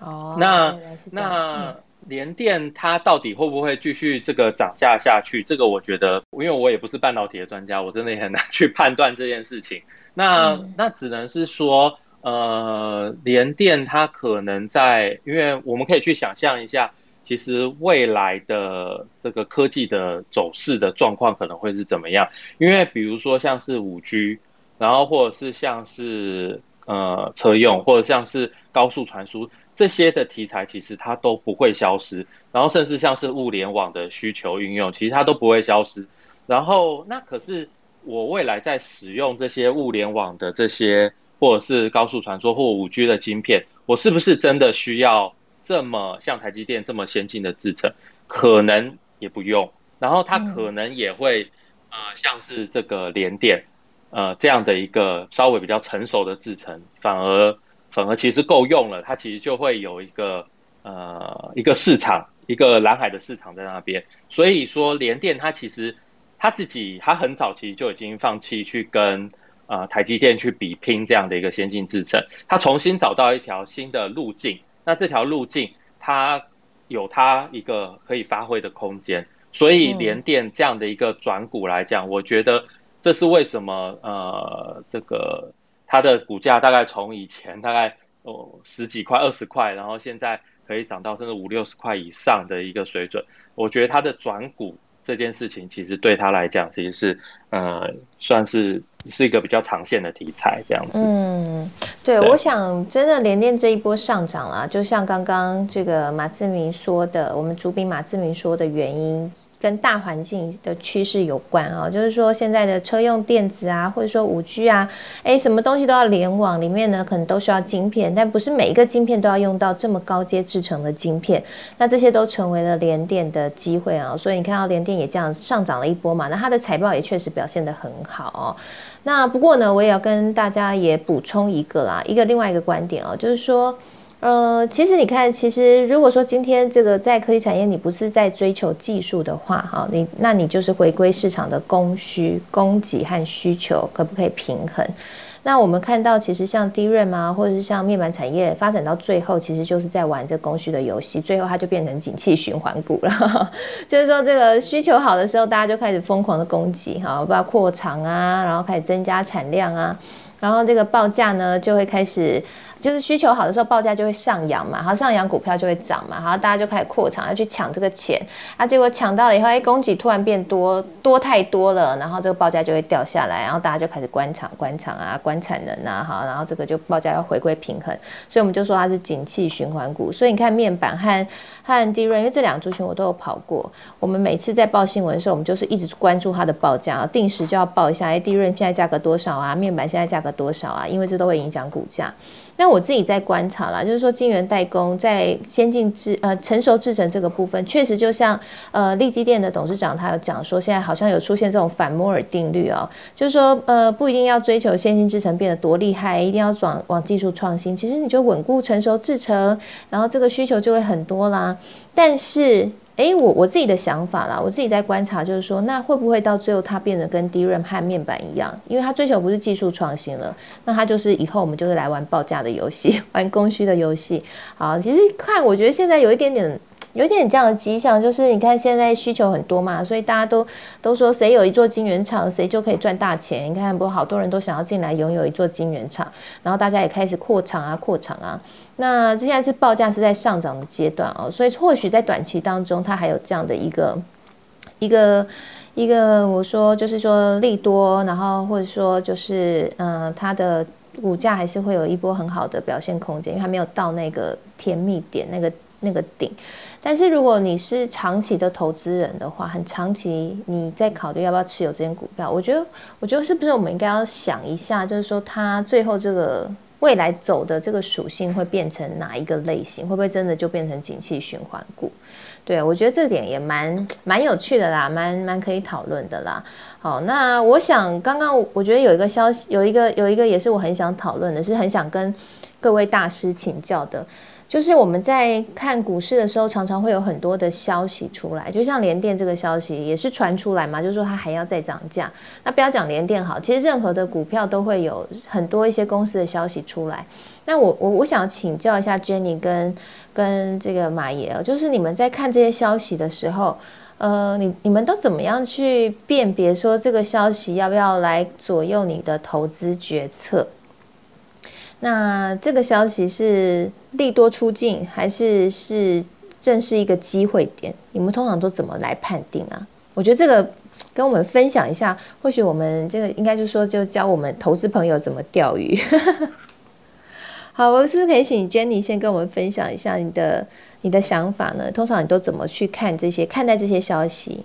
哦，那那联电它到底会不会继续这个涨价下去？这个我觉得，因为我也不是半导体的专家，我真的也很难 去判断这件事情。那那只能是说，呃，联电它可能在，因为我们可以去想象一下，其实未来的这个科技的走势的状况可能会是怎么样？因为比如说像是五 G。然后或者是像是呃车用，或者像是高速传输这些的题材，其实它都不会消失。然后甚至像是物联网的需求运用，其实它都不会消失。然后那可是我未来在使用这些物联网的这些，或者是高速传输或五 G 的晶片，我是不是真的需要这么像台积电这么先进的制程？可能也不用。然后它可能也会呃像是这个联电。呃，这样的一个稍微比较成熟的制程，反而反而其实够用了，它其实就会有一个呃一个市场，一个蓝海的市场在那边。所以说，联电它其实它自己，它很早其实就已经放弃去跟呃台积电去比拼这样的一个先进制程，它重新找到一条新的路径。那这条路径它有它一个可以发挥的空间。所以联电这样的一个转股来讲，我觉得。这是为什么？呃，这个它的股价大概从以前大概哦十几块、二十块，然后现在可以涨到甚至五六十块以上的一个水准。我觉得它的转股这件事情，其实对他来讲，其实是呃算是是一个比较长线的题材这样子。嗯，对，我想真的连电这一波上涨啊，就像刚刚这个马志明说的，我们主笔马志明说的原因。跟大环境的趋势有关啊，就是说现在的车用电子啊，或者说五 G 啊，哎，什么东西都要联网，里面呢可能都需要晶片，但不是每一个晶片都要用到这么高阶制成的晶片，那这些都成为了联电的机会啊，所以你看到联电也这样上涨了一波嘛，那它的财报也确实表现得很好哦。那不过呢，我也要跟大家也补充一个啦，一个另外一个观点哦，就是说。呃，其实你看，其实如果说今天这个在科技产业，你不是在追求技术的话，哈，你那你就是回归市场的供需、供给和需求可不可以平衡？那我们看到，其实像低润啊，或者是像面板产业发展到最后，其实就是在玩这供需的游戏，最后它就变成景气循环股了。就是说，这个需求好的时候，大家就开始疯狂的供给，哈，包括扩厂啊，然后开始增加产量啊，然后这个报价呢就会开始。就是需求好的时候，报价就会上扬嘛，然后上扬股票就会涨嘛，然后大家就开始扩厂，要去抢这个钱，啊，结果抢到了以后，哎，供给突然变多，多太多了，然后这个报价就会掉下来，然后大家就开始关厂、关厂啊、关产能啊，哈，然后这个就报价要回归平衡，所以我们就说它是景气循环股。所以你看面板和和低润，因为这两个族群我都有跑过，我们每次在报新闻的时候，我们就是一直关注它的报价，定时就要报一下，哎，低润现在价格多少啊？面板现在价格多少啊？因为这都会影响股价。那我自己在观察啦，就是说晶圆代工在先进制呃成熟制程这个部分，确实就像呃立基电的董事长他有讲说，现在好像有出现这种反摩尔定律哦，就是说呃不一定要追求先进制程变得多厉害，一定要转往技术创新，其实你就稳固成熟制程，然后这个需求就会很多啦。但是哎，我我自己的想法啦，我自己在观察，就是说，那会不会到最后它变得跟 DRAM 和面板一样？因为它追求不是技术创新了，那它就是以后我们就是来玩报价的游戏，玩供需的游戏。好，其实看，我觉得现在有一点点。有点这样的迹象，就是你看现在需求很多嘛，所以大家都都说谁有一座晶圆厂，谁就可以赚大钱。你看，不好多人都想要进来拥有一座晶圆厂，然后大家也开始扩厂啊，扩厂啊。那现在是报价是在上涨的阶段哦，所以或许在短期当中，它还有这样的一个一个一个，我说就是说利多，然后或者说就是嗯，它的股价还是会有一波很好的表现空间，因为它没有到那个甜蜜点，那个那个顶。但是如果你是长期的投资人的话，很长期，你在考虑要不要持有这间股票，我觉得，我觉得是不是我们应该要想一下，就是说它最后这个未来走的这个属性会变成哪一个类型？会不会真的就变成景气循环股？对我觉得这点也蛮蛮有趣的啦，蛮蛮可以讨论的啦。好，那我想刚刚我觉得有一个消息，有一个有一个也是我很想讨论的，是很想跟各位大师请教的。就是我们在看股市的时候，常常会有很多的消息出来，就像联电这个消息也是传出来嘛，就是说它还要再涨价。那不要讲联电好，其实任何的股票都会有很多一些公司的消息出来。那我我我想请教一下 Jenny 跟跟这个马爷，就是你们在看这些消息的时候，呃，你你们都怎么样去辨别说这个消息要不要来左右你的投资决策？那这个消息是利多出境，还是是正是一个机会点？你们通常都怎么来判定啊？我觉得这个跟我们分享一下，或许我们这个应该就说就教我们投资朋友怎么钓鱼。好，我是不是可以请 Jenny 先跟我们分享一下你的你的想法呢？通常你都怎么去看这些看待这些消息？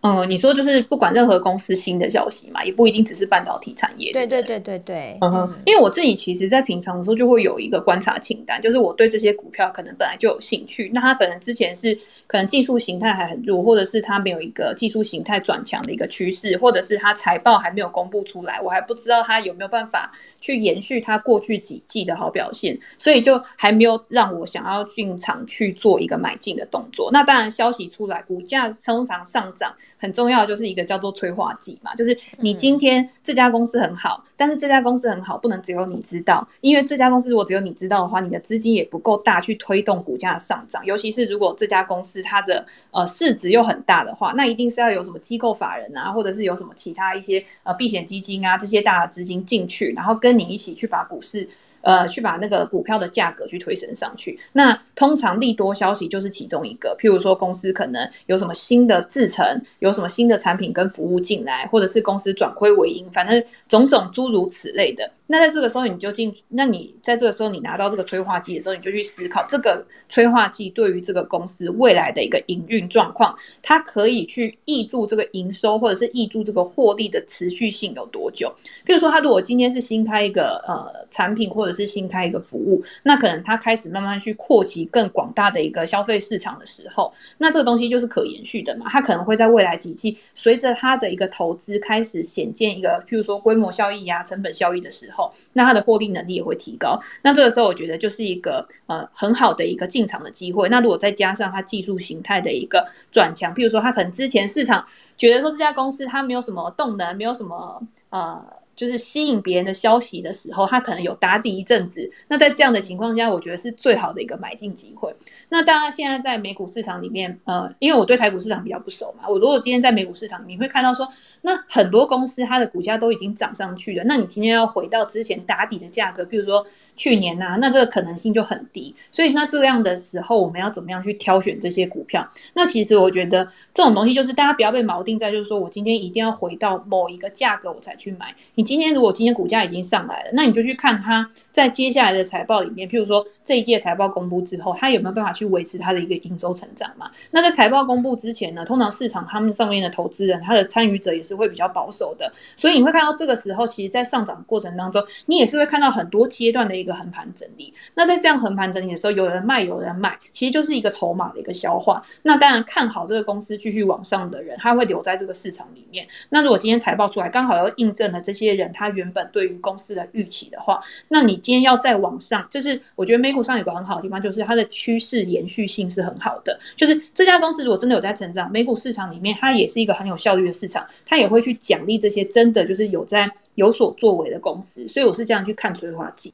嗯，你说就是不管任何公司新的消息嘛，也不一定只是半导体产业。对对对对对。嗯哼，因为我自己其实，在平常的时候就会有一个观察清单，就是我对这些股票可能本来就有兴趣，那它可能之前是可能技术形态还很弱，或者是它没有一个技术形态转强的一个趋势，或者是它财报还没有公布出来，我还不知道它有没有办法去延续它过去几季的好表现，所以就还没有让我想要进场去做一个买进的动作。那当然，消息出来，股价通常上涨。很重要就是一个叫做催化剂嘛，就是你今天这家公司很好，但是这家公司很好不能只有你知道，因为这家公司如果只有你知道的话，你的资金也不够大去推动股价的上涨。尤其是如果这家公司它的呃市值又很大的话，那一定是要有什么机构法人啊，或者是有什么其他一些呃避险基金啊这些大的资金进去，然后跟你一起去把股市。呃，去把那个股票的价格去推升上去。那通常利多消息就是其中一个，譬如说公司可能有什么新的制成，有什么新的产品跟服务进来，或者是公司转亏为盈，反正种种诸如此类的。那在这个时候，你就进，那你在这个时候你拿到这个催化剂的时候，你就去思考这个催化剂对于这个公司未来的一个营运状况，它可以去挹注这个营收，或者是挹注这个获利的持续性有多久？譬如说，他如果今天是新开一个呃产品或者是新开一个服务，那可能它开始慢慢去扩及更广大的一个消费市场的时候，那这个东西就是可延续的嘛。它可能会在未来几季，随着它的一个投资开始显见一个，譬如说规模效益呀、成本效益的时候，那它的获利能力也会提高。那这个时候，我觉得就是一个呃很好的一个进场的机会。那如果再加上它技术形态的一个转强，譬如说它可能之前市场觉得说这家公司它没有什么动能，没有什么呃。就是吸引别人的消息的时候，它可能有打底一阵子。那在这样的情况下，我觉得是最好的一个买进机会。那大家现在在美股市场里面，呃，因为我对台股市场比较不熟嘛，我如果今天在美股市场，你会看到说，那很多公司它的股价都已经涨上去了，那你今天要回到之前打底的价格，比如说。去年呐，那这个可能性就很低，所以那这样的时候，我们要怎么样去挑选这些股票？那其实我觉得这种东西就是大家不要被锚定在，就是说我今天一定要回到某一个价格我才去买。你今天如果今天股价已经上来了，那你就去看它在接下来的财报里面，譬如说这一届财报公布之后，它有没有办法去维持它的一个营收成长嘛？那在财报公布之前呢，通常市场他们上面的投资人，他的参与者也是会比较保守的，所以你会看到这个时候，其实在上涨过程当中，你也是会看到很多阶段的一个。横盘整理，那在这样横盘整理的时候，有人卖，有人买，其实就是一个筹码的一个消化。那当然看好这个公司继续往上的人，他会留在这个市场里面。那如果今天财报出来，刚好要印证了这些人他原本对于公司的预期的话，那你今天要再往上，就是我觉得美股上有个很好的地方，就是它的趋势延续性是很好的。就是这家公司如果真的有在成长，美股市场里面它也是一个很有效率的市场，它也会去奖励这些真的就是有在有所作为的公司。所以我是这样去看催化剂。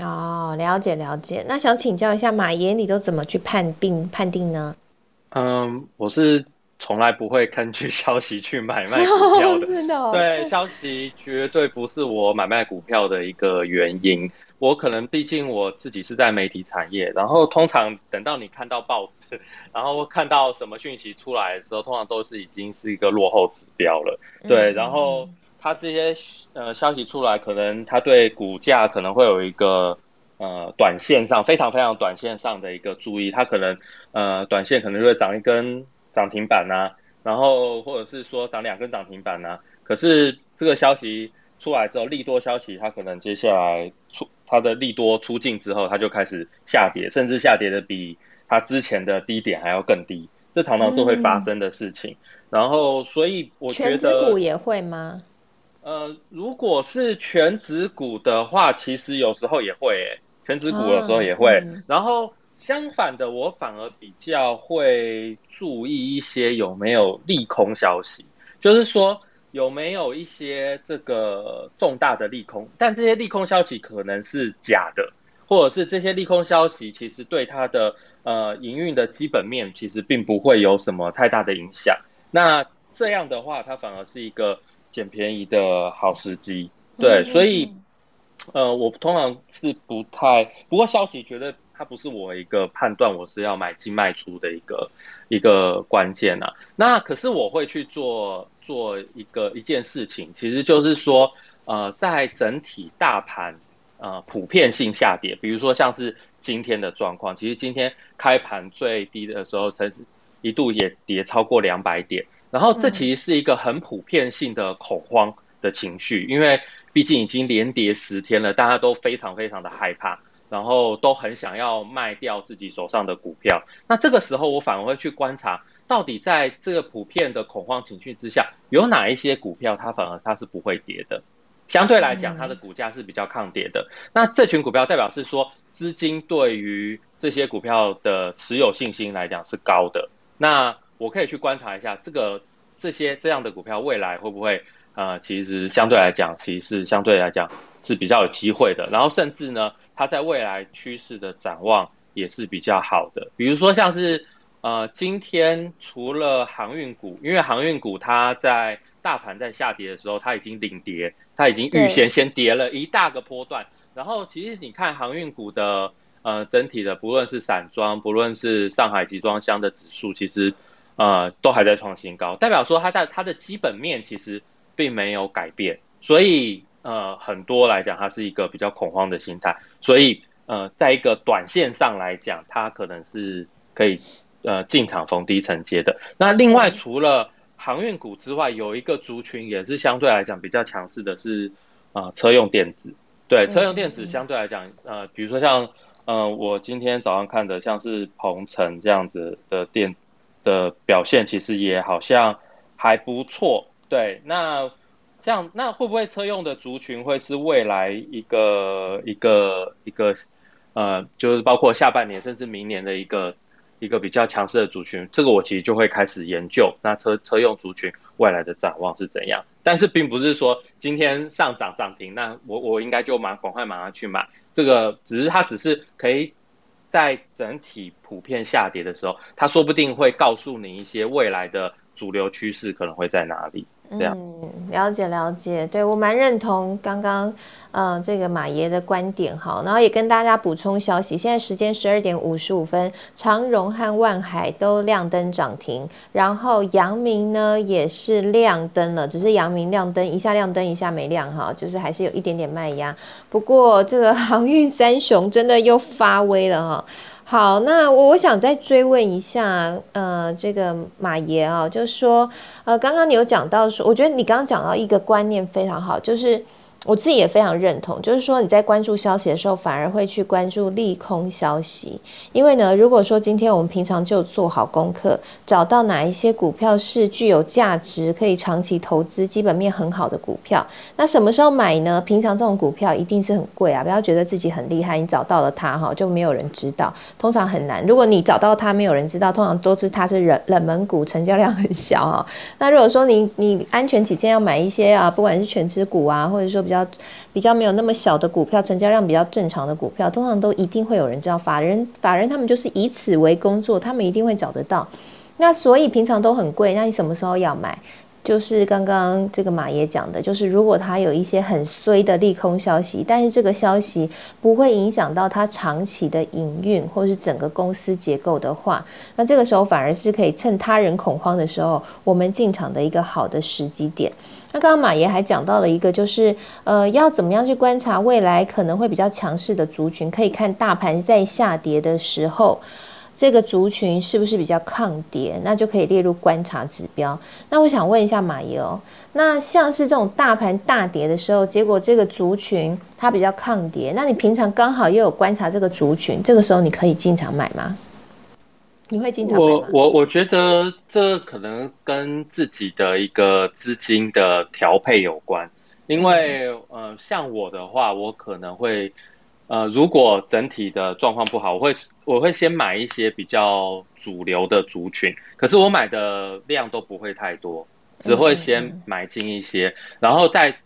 哦，了解了解。那想请教一下马爷，你都怎么去判定判定呢？嗯，我是从来不会根据消息去买卖股票的。真的？对，消息绝对不是我买卖股票的一个原因。我可能毕竟我自己是在媒体产业，然后通常等到你看到报纸，然后看到什么讯息出来的时候，通常都是已经是一个落后指标了。对，然后。它这些呃消息出来，可能它对股价可能会有一个呃短线上非常非常短线上的一个注意，它可能呃短线可能就会涨一根涨停板呐，然后或者是说涨两根涨停板呐。可是这个消息出来之后，利多消息它可能接下来出它的利多出尽之后，它就开始下跌，甚至下跌的比它之前的低点还要更低，这常常是会发生的事情。然后所以我觉得全股也会吗？呃，如果是全指股的话，其实有时候也会，诶，全指股有时候也会。然后相反的，我反而比较会注意一些有没有利空消息，就是说有没有一些这个重大的利空，但这些利空消息可能是假的，或者是这些利空消息其实对它的呃营运的基本面其实并不会有什么太大的影响。那这样的话，它反而是一个。捡便宜的好时机，对，所以，呃，我通常是不太，不过消息觉得它不是我一个判断我是要买进卖出的一个一个关键啊。那可是我会去做做一个一件事情，其实就是说，呃，在整体大盘呃普遍性下跌，比如说像是今天的状况，其实今天开盘最低的时候曾一度也跌超过两百点。然后这其实是一个很普遍性的恐慌的情绪，因为毕竟已经连跌十天了，大家都非常非常的害怕，然后都很想要卖掉自己手上的股票。那这个时候，我反而会去观察，到底在这个普遍的恐慌情绪之下，有哪一些股票它反而它是不会跌的，相对来讲，它的股价是比较抗跌的。那这群股票代表是说，资金对于这些股票的持有信心来讲是高的。那我可以去观察一下这个这些这样的股票未来会不会呃，其实相对来讲，其实相对来讲是比较有机会的。然后甚至呢，它在未来趋势的展望也是比较好的。比如说像是呃，今天除了航运股，因为航运股它在大盘在下跌的时候，它已经领跌，它已经预先先跌了一大个波段。然后其实你看航运股的呃整体的，不论是散装，不论是上海集装箱的指数，其实。呃，都还在创新高，代表说它在它的基本面其实并没有改变，所以呃，很多来讲它是一个比较恐慌的心态，所以呃，在一个短线上来讲，它可能是可以呃进场逢低承接的。那另外除了航运股之外，有一个族群也是相对来讲比较强势的，是啊车用电子。对，车用电子相对来讲，呃，比如说像呃我今天早上看的，像是鹏程这样子的电。的表现其实也好像还不错，对。那像那会不会车用的族群会是未来一个一个一个呃，就是包括下半年甚至明年的一个一个比较强势的族群？这个我其实就会开始研究那车车用族群未来的展望是怎样。但是并不是说今天上涨涨停，那我我应该就马赶快马上去买。这个只是它只是可以在整体普遍下跌的时候，它说不定会告诉你一些未来的主流趋势可能会在哪里。嗯，了解了解，对我蛮认同刚刚，嗯，这个马爷的观点哈，然后也跟大家补充消息，现在时间十二点五十五分，长荣和万海都亮灯涨停，然后阳明呢也是亮灯了，只是阳明亮灯一下亮灯一下没亮哈，就是还是有一点点卖压，不过这个航运三雄真的又发威了哈。好，那我我想再追问一下，呃，这个马爷啊，就是说，呃，刚刚你有讲到说，我觉得你刚刚讲到一个观念非常好，就是。我自己也非常认同，就是说你在关注消息的时候，反而会去关注利空消息。因为呢，如果说今天我们平常就做好功课，找到哪一些股票是具有价值、可以长期投资、基本面很好的股票，那什么时候买呢？平常这种股票一定是很贵啊！不要觉得自己很厉害，你找到了它哈，就没有人知道，通常很难。如果你找到它，没有人知道，通常都是它是冷冷门股，成交量很小哈。那如果说你你安全起见要买一些啊，不管是全值股啊，或者说比较比较没有那么小的股票，成交量比较正常的股票，通常都一定会有人知道。法人法人他们就是以此为工作，他们一定会找得到。那所以平常都很贵，那你什么时候要买？就是刚刚这个马爷讲的，就是如果他有一些很衰的利空消息，但是这个消息不会影响到他长期的营运或是整个公司结构的话，那这个时候反而是可以趁他人恐慌的时候，我们进场的一个好的时机点。那刚刚马爷还讲到了一个，就是呃，要怎么样去观察未来可能会比较强势的族群，可以看大盘在下跌的时候，这个族群是不是比较抗跌，那就可以列入观察指标。那我想问一下马爷哦，那像是这种大盘大跌的时候，结果这个族群它比较抗跌，那你平常刚好又有观察这个族群，这个时候你可以进场买吗？你会经常我我我觉得这可能跟自己的一个资金的调配有关，因为呃，像我的话，我可能会呃，如果整体的状况不好，我会我会先买一些比较主流的族群，可是我买的量都不会太多，只会先买进一些，然后再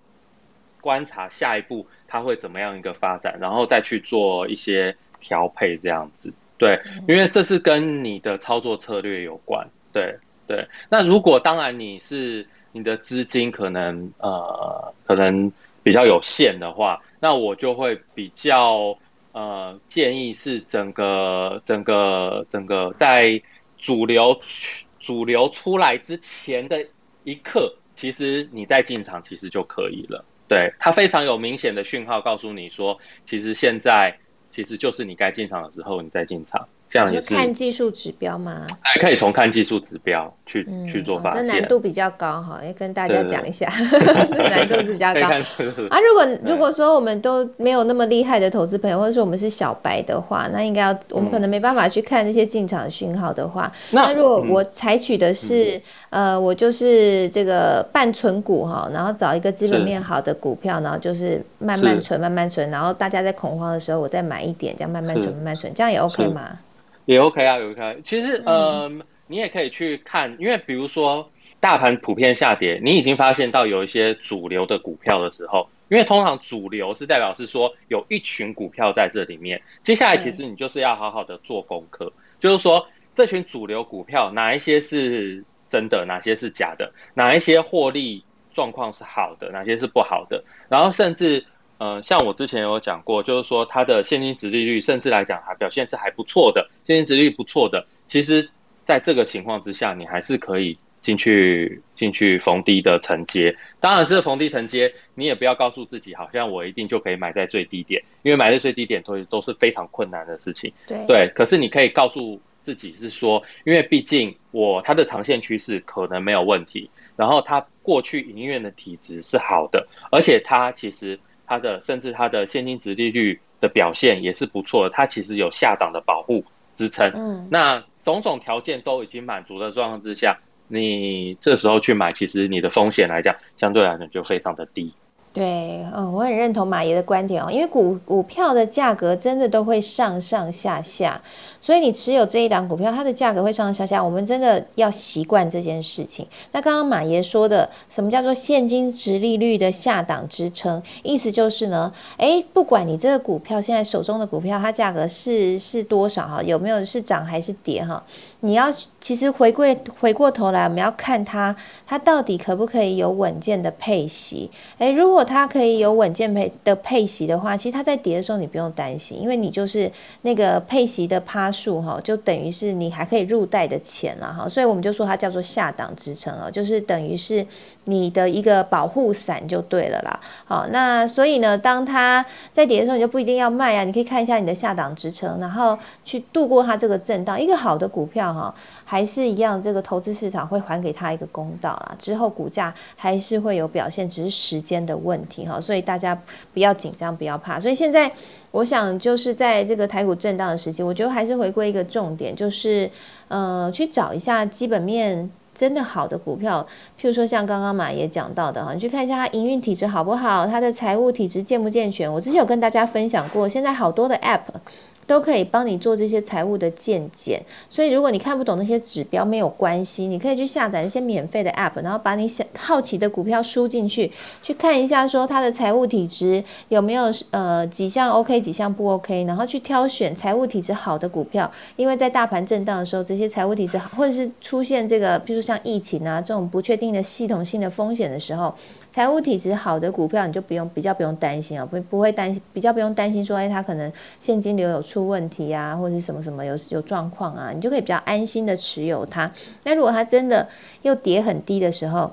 观察下一步它会怎么样一个发展，然后再去做一些调配这样子。对，因为这是跟你的操作策略有关。对对，那如果当然你是你的资金可能呃可能比较有限的话，那我就会比较呃建议是整个整个整个在主流主流出来之前的一刻，其实你在进场其实就可以了。对，它非常有明显的讯号告诉你说，其实现在。其实就是你该进场的时候，你再进场，这样也是看技术指标吗？哎，可以从看技术指标去去做发现。这难度比较高哈，要跟大家讲一下，难度是比较高啊。如果如果说我们都没有那么厉害的投资朋友，或者说我们是小白的话，那应该要我们可能没办法去看这些进场讯号的话，那如果我采取的是呃，我就是这个半存股哈，然后找一个基本面好的股票，然后就是慢慢存，慢慢存，然后大家在恐慌的时候，我再买。一点，这样慢慢存，慢慢存，这样也 OK 吗？也 OK 啊，也 OK。其实，呃，你也可以去看，因为比如说大盘普遍下跌，你已经发现到有一些主流的股票的时候，因为通常主流是代表是说有一群股票在这里面。接下来，其实你就是要好好的做功课，就是说这群主流股票哪一些是真的，哪些是假的，哪一些获利状况是好的，哪些是不好的，然后甚至。呃，像我之前有讲过，就是说它的现金值利率，甚至来讲还表现是还不错的，现金值利率不错的。其实，在这个情况之下，你还是可以进去进去逢低的承接。当然，是逢低承接，你也不要告诉自己，好像我一定就可以买在最低点，因为买在最低点都都是非常困难的事情。对对，可是你可以告诉自己是说，因为毕竟我它的长线趋势可能没有问题，然后它过去营运的体质是好的，而且它其实。它的甚至它的现金值利率的表现也是不错的，它其实有下档的保护支撑。嗯，那种种条件都已经满足的状况之下，你这时候去买，其实你的风险来讲，相对来讲就非常的低。对，嗯，我很认同马爷的观点哦，因为股股票的价格真的都会上上下下，所以你持有这一档股票，它的价格会上上下下，我们真的要习惯这件事情。那刚刚马爷说的，什么叫做现金值利率的下档支撑？意思就是呢，诶，不管你这个股票现在手中的股票，它价格是是多少哈，有没有是涨还是跌哈？你要其实回归回过头来，我们要看它，它到底可不可以有稳健的配息？诶，如果它可以有稳健配的配息的话，其实它在跌的时候你不用担心，因为你就是那个配息的趴数哈，就等于是你还可以入袋的钱了哈，所以我们就说它叫做下档支撑哦，就是等于是你的一个保护伞就对了啦。好，那所以呢，当它在跌的时候，你就不一定要卖啊，你可以看一下你的下档支撑，然后去度过它这个震荡。一个好的股票哈。还是一样，这个投资市场会还给他一个公道啦。之后股价还是会有表现，只是时间的问题哈。所以大家不要紧张，不要怕。所以现在我想就是在这个台股震荡的时期，我觉得还是回归一个重点，就是呃去找一下基本面真的好的股票，譬如说像刚刚马爷讲到的哈，你去看一下它营运体质好不好，它的财务体质健不健全。我之前有跟大家分享过，现在好多的 App。都可以帮你做这些财务的鉴检，所以如果你看不懂那些指标没有关系，你可以去下载一些免费的 app，然后把你想好奇的股票输进去，去看一下说它的财务体质有没有呃几项 OK 几项不 OK，然后去挑选财务体质好的股票，因为在大盘震荡的时候，这些财务体质好或者是出现这个，比如像疫情啊这种不确定的系统性的风险的时候。财务体质好的股票，你就不用比较不用担心啊，不不会担心，比较不用担心说，哎，它可能现金流有出问题啊，或者什么什么有有状况啊，你就可以比较安心的持有它。那如果它真的又跌很低的时候，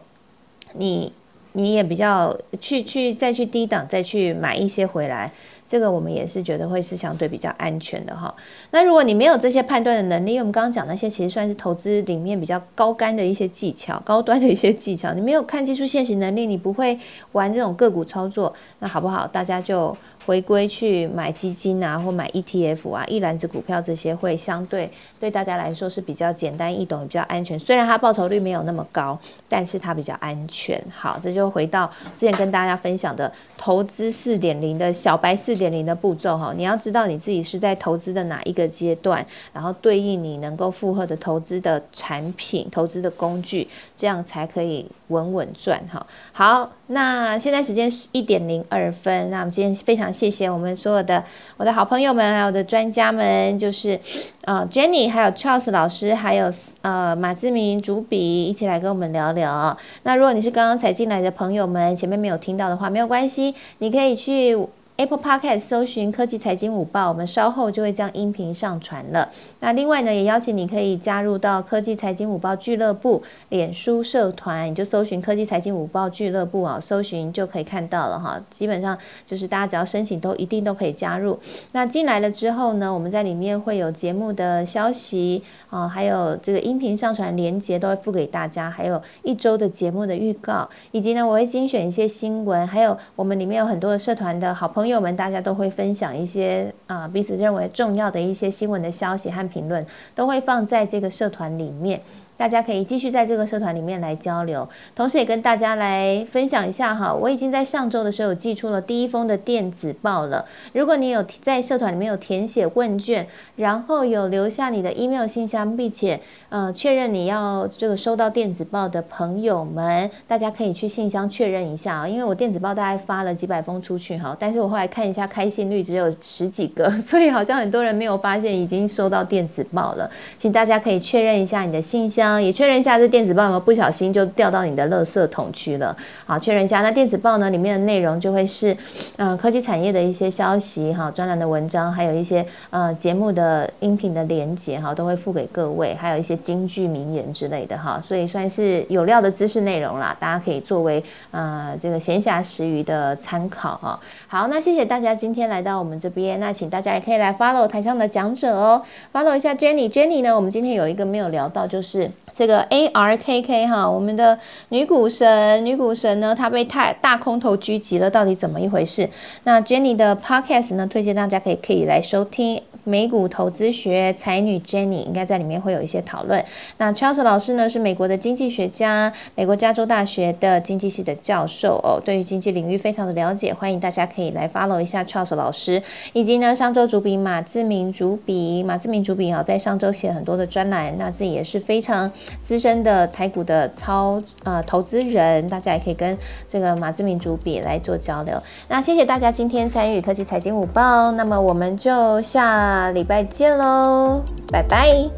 你你也比较去去再去低档再去买一些回来。这个我们也是觉得会是相对比较安全的哈。那如果你没有这些判断的能力，因为我们刚刚讲那些其实算是投资里面比较高干的一些技巧、高端的一些技巧，你没有看技术现行能力，你不会玩这种个股操作，那好不好？大家就回归去买基金啊，或买 ETF 啊，一篮子股票这些会相对对大家来说是比较简单易懂、比较安全。虽然它报酬率没有那么高，但是它比较安全。好，这就回到之前跟大家分享的投资四点零的小白四。点零的步骤哈，你要知道你自己是在投资的哪一个阶段，然后对应你能够负荷的投资的产品、投资的工具，这样才可以稳稳赚哈。好，那现在时间是一点零二分，那我们今天非常谢谢我们所有的我的好朋友们，还有我的专家们，就是呃 Jenny，还有 Charles 老师，还有呃马志明主笔一起来跟我们聊聊。那如果你是刚刚才进来的朋友们，前面没有听到的话，没有关系，你可以去。Apple Podcast 搜寻科技财经午报，我们稍后就会将音频上传了。那另外呢，也邀请你可以加入到科技财经五报俱乐部脸书社团，你就搜寻科技财经五报俱乐部啊，搜寻就可以看到了哈。基本上就是大家只要申请，都一定都可以加入。那进来了之后呢，我们在里面会有节目的消息啊，还有这个音频上传连接都会附给大家，还有一周的节目的预告，以及呢，我会精选一些新闻，还有我们里面有很多的社团的好朋友。朋友们，大家都会分享一些啊彼此认为重要的一些新闻的消息和评论，都会放在这个社团里面。大家可以继续在这个社团里面来交流，同时也跟大家来分享一下哈。我已经在上周的时候寄出了第一封的电子报了。如果你有在社团里面有填写问卷，然后有留下你的 email 信箱，并且呃确认你要这个收到电子报的朋友们，大家可以去信箱确认一下啊。因为我电子报大概发了几百封出去哈，但是我后来看一下开信率只有十几个，所以好像很多人没有发现已经收到电子报了。请大家可以确认一下你的信箱。也确认一下这电子报有没有不小心就掉到你的垃圾桶去了。好，确认一下，那电子报呢里面的内容就会是，嗯，科技产业的一些消息哈，专栏的文章，还有一些呃节目的音频的连接哈，都会附给各位，还有一些京剧名言之类的哈，所以算是有料的知识内容啦，大家可以作为呃这个闲暇时余的参考哈。好，那谢谢大家今天来到我们这边，那请大家也可以来 follow 台上的讲者哦，follow 一下 Jenny，Jenny 呢，我们今天有一个没有聊到就是。这个 A R K K 哈，我们的女股神，女股神呢，她被太大空头狙击了，到底怎么一回事？那 Jenny 的 Podcast 呢，推荐大家可以可以来收听。美股投资学才女 Jenny 应该在里面会有一些讨论。那 Charles 老师呢是美国的经济学家，美国加州大学的经济系的教授哦，对于经济领域非常的了解，欢迎大家可以来 follow 一下 Charles 老师。以及呢，上周主笔马志明主笔，马志明主笔啊，在上周写很多的专栏，那自己也是非常资深的台股的操呃投资人，大家也可以跟这个马志明主笔来做交流。那谢谢大家今天参与科技财经午报，那么我们就下。礼拜见喽，拜拜。